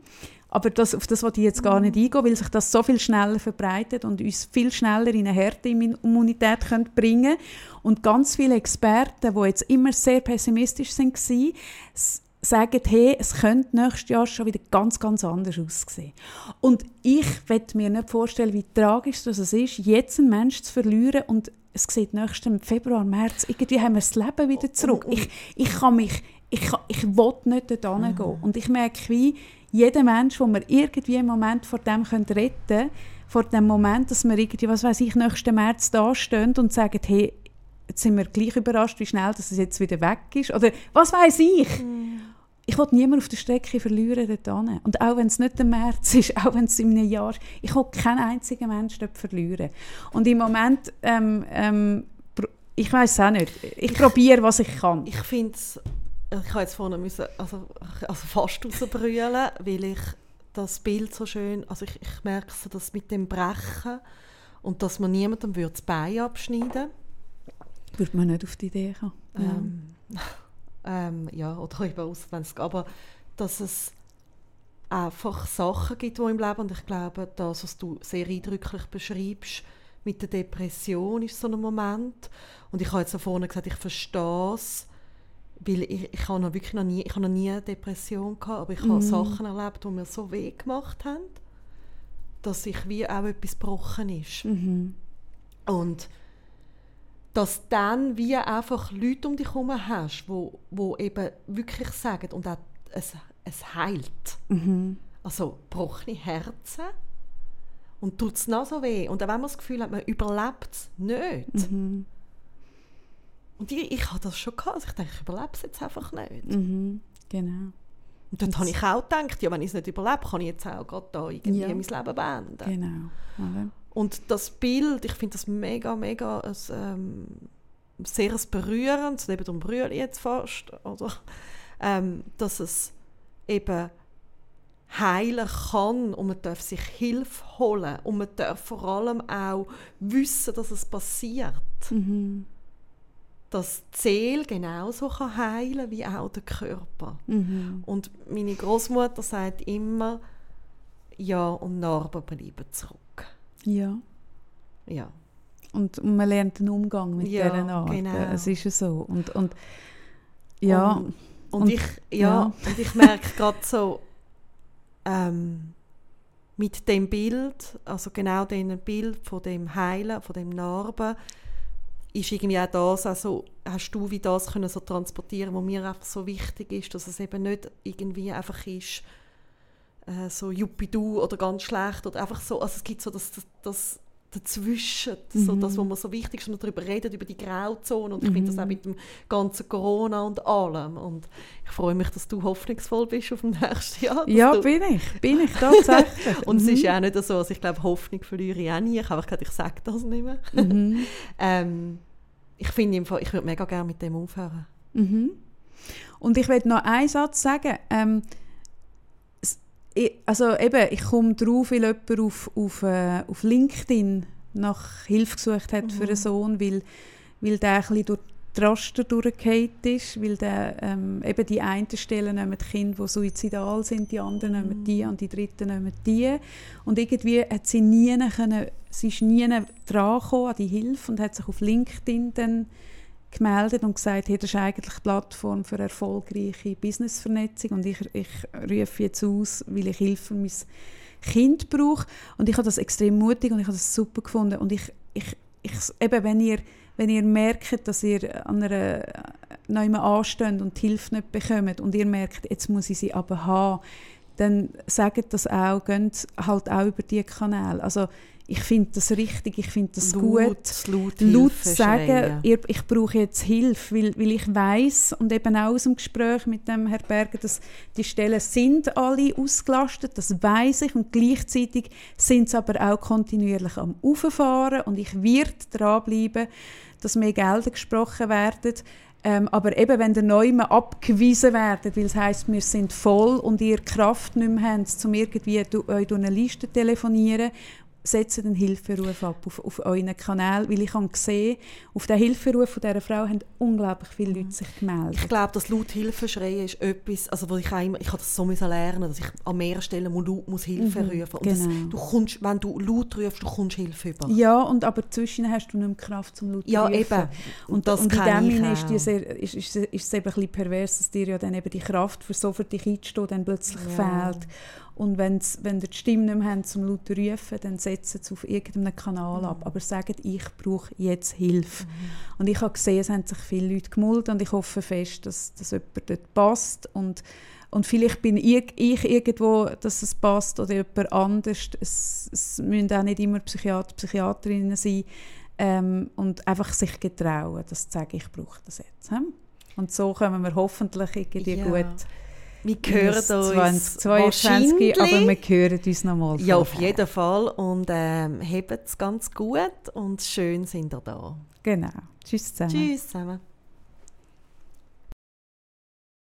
Speaker 3: Aber das, auf das wollte ich jetzt gar nicht eingehen, weil sich das so viel schneller verbreitet und uns viel schneller in eine Härteimmunität bringen könnte. Und ganz viele Experten, die jetzt immer sehr pessimistisch waren, sagen, hey, es könnte nächstes Jahr schon wieder ganz, ganz anders aussehen. Und ich will mir nicht vorstellen, wie tragisch das ist, jetzt einen Menschen zu verlieren und es sieht nächsten Februar, März, irgendwie haben wir das Leben wieder zurück. Ich, ich kann mich, ich, ich will nicht dort. Mhm. Und ich merke, wie jeder Mensch, den wir irgendwie im Moment vor dem retten können, vor dem Moment, dass wir irgendwie, was weiß ich, nächsten März da stehen und sagen, hey, jetzt sind wir gleich überrascht, wie schnell dass es jetzt wieder weg ist. Oder was weiß ich? Mm. Ich will niemanden auf der Strecke verlieren dort. Und auch wenn es nicht der März ist, auch wenn es in einem Jahr ist, ich will keinen einzigen Menschen dort verlieren. Und im Moment, ähm, ähm, ich weiß es auch nicht. Ich, ich probiere, was ich kann.
Speaker 4: Ich finde ich habe jetzt vorne müssen, also, also fast rausbrüllen, weil ich das Bild so schön, also ich, ich merke so, dass mit dem Brechen und dass man niemandem das Bein abschneiden würde
Speaker 3: würde man nicht auf die Idee kommen.
Speaker 4: Ähm, ähm, ja, oder eben aus, wenn es aber dass es einfach Sachen gibt, die im Leben, und ich glaube, das, was du sehr eindrücklich beschreibst, mit der Depression ist so ein Moment. Und ich habe jetzt vorne gesagt, ich verstehe es, weil ich, ich habe noch wirklich noch nie, ich habe noch nie eine Depression gehabt, aber ich habe mm. Sachen erlebt, die mir so weh gemacht haben, dass ich wie auch etwas gebrochen ist. Mm -hmm. Und dass dann wie einfach Leute um dich herum hast, wo, wo eben wirklich sagen, und auch es, es heilt. Mhm. Also gebrochene Herzen Und tut es noch so weh. Und auch wenn man das Gefühl hat, man überlebt es nicht.
Speaker 3: Mhm.
Speaker 4: Und ich, ich hatte das schon gehabt. Also ich denke, ich überlebe es jetzt einfach nicht.
Speaker 3: Mhm. Genau.
Speaker 4: Und dort habe ich auch gedacht, ja, wenn ich es nicht überlebe, kann ich jetzt auch gerade da irgendwie
Speaker 3: Ja.
Speaker 4: mein Leben beenden.
Speaker 3: Genau. Oder?
Speaker 4: Und das Bild, ich finde das mega, mega ein, ähm, sehr ein berührendes, neben dem Brühl jetzt fast, oder? Ähm, dass es eben heilen kann und man darf sich Hilfe holen und man darf vor allem auch wissen, dass es passiert.
Speaker 3: Mhm.
Speaker 4: Dass die Seele genauso kann heilen wie auch der Körper.
Speaker 3: Mhm.
Speaker 4: Und meine Großmutter sagt immer, ja, und Narben bleiben zurück.
Speaker 3: Ja.
Speaker 4: Ja.
Speaker 3: Und, und man lernt den Umgang mit
Speaker 4: Ja,
Speaker 3: dieser Art.
Speaker 4: genau.
Speaker 3: Es ist ja so. Und, und ja,
Speaker 4: Und, und,
Speaker 3: Und-
Speaker 4: ich, ja,
Speaker 3: ja.
Speaker 4: und ich merke gerade so, ähm, mit dem Bild, also genau diesem Bild von dem Heilen, von dem Narben, ist irgendwie auch das, also hast du wie das können so transportieren, was mir einfach so wichtig ist, dass es eben nicht irgendwie einfach ist, äh, so Juppie-Du oder ganz schlecht oder einfach so, also es gibt so das, das, das dazwischen, so
Speaker 3: Mhm.
Speaker 4: das, was mir so wichtig ist, man darüber redet, über die Grauzone und ich finde das auch mit dem ganzen Corona und allem und ich freue mich, dass du hoffnungsvoll bist auf dem nächsten Jahr.
Speaker 3: ja bin ich. Bin ich tatsächlich.
Speaker 4: und es ist
Speaker 3: Mhm.
Speaker 4: ja auch nicht so, also ich glaube, Hoffnung verliere ich auch nie, ich habe gesagt, ich sage das nicht mehr.
Speaker 3: Mhm.
Speaker 4: ähm, ich finde, im Fall- ich würde mega gerne mit dem aufhören.
Speaker 3: Mhm. Und ich will noch einen Satz sagen. Ähm, ich, also eben, ich komme drauf, weil jemand auf, auf, äh, auf LinkedIn nach Hilfe gesucht hat für einen Sohn, weil, weil der ein bisschen durch die Raster durchgefallen ist, weil der, ähm, eben die einen Stellen nehmen die Kinder, die suizidal sind, die anderen nehmen die und die dritten nehmen die. Und irgendwie hat sie nie können, sie ist nie dran gekommen an die Hilfe und hat sich auf LinkedIn dann gemeldet und gesagt, hey, das ist eigentlich die Plattform für erfolgreiche Businessvernetzung und ich, ich rufe jetzt aus, weil ich Hilfe für mein Kind brauche. Und ich habe das extrem mutig und ich habe das super gefunden. Und ich, ich, ich eben, wenn ihr, wenn ihr merkt, dass ihr an einer immer ansteht und die Hilfe nicht bekommt und ihr merkt, jetzt muss ich sie aber haben, dann sagt das auch, geht halt auch über diese Kanäle. Also ich finde das richtig, ich finde das gut.
Speaker 4: laut, laut,
Speaker 3: laut
Speaker 4: Hilfe
Speaker 3: sagen, ihr, ich brauche jetzt Hilfe, weil, weil ich weiß und eben auch aus dem Gespräch mit dem Herr Berger, dass die Stellen sind alle ausgelastet, das weiß ich. Und gleichzeitig sind sie aber auch kontinuierlich am Auffahren. Und ich werde dranbleiben, dass mehr Gelder gesprochen werden. Ähm, aber eben, wenn der Neumann abgewiesen werden, weil es heisst, wir sind voll und ihr Kraft nicht mehr habt, um irgendwie du, euch durch eine Liste zu telefonieren, setzt den Hilferuf ab auf, auf euren Kanal, weil ich habe gesehen, auf den Hilferuf von dieser Frau haben unglaublich viele Leute sich gemeldet.
Speaker 4: Ich glaube, das laut Hilfe schreien ist etwas, also wo ich auch immer, ich habe das so lernen, dass ich an mehreren Stellen muss, laut muss Hilfe
Speaker 3: Mhm,
Speaker 4: rufen. Und das,
Speaker 3: genau.
Speaker 4: du kommst, wenn du laut rufst, du kommst Hilfe über.
Speaker 3: Ja, und aber zwischen hast du nicht mehr Kraft zum laut
Speaker 4: Ja,
Speaker 3: rufen.
Speaker 4: eben.
Speaker 3: Und,
Speaker 4: das
Speaker 3: und in dem Sinne ist, die
Speaker 4: auch.
Speaker 3: sehr, ist, ist, ist es eben ein bisschen pervers, dass dir ja dann eben die Kraft für so für dich einzustehen dann plötzlich
Speaker 4: Ja.
Speaker 3: fehlt. Und wenn's, wenn ihr die Stimme nicht mehr habt, zum laut zu rufen, dann setzen sie auf irgendeinem Kanal
Speaker 4: Mhm.
Speaker 3: ab. Aber sagt, ich brauche jetzt Hilfe. Und ich habe gesehen, es haben sich viele Leute gemulden und ich hoffe fest, dass, dass jemand dort passt. Und, und vielleicht bin ich, ich irgendwo, dass es passt oder jemand anders. Es, es müssen auch nicht immer Psychiater, Psychiaterinnen sein. Ähm, und einfach sich getrauen, das zu sagen, ich brauche das jetzt. Und so kommen wir hoffentlich irgendwie
Speaker 4: Ja.
Speaker 3: gut
Speaker 4: Wir hören uns
Speaker 3: 2022, aber wir hören uns nochmal
Speaker 4: Ja, auf jeden Fall. Und ähm, habt es ganz gut und schön sind ihr da.
Speaker 3: Genau. Tschüss zusammen.
Speaker 4: Tschüss zusammen.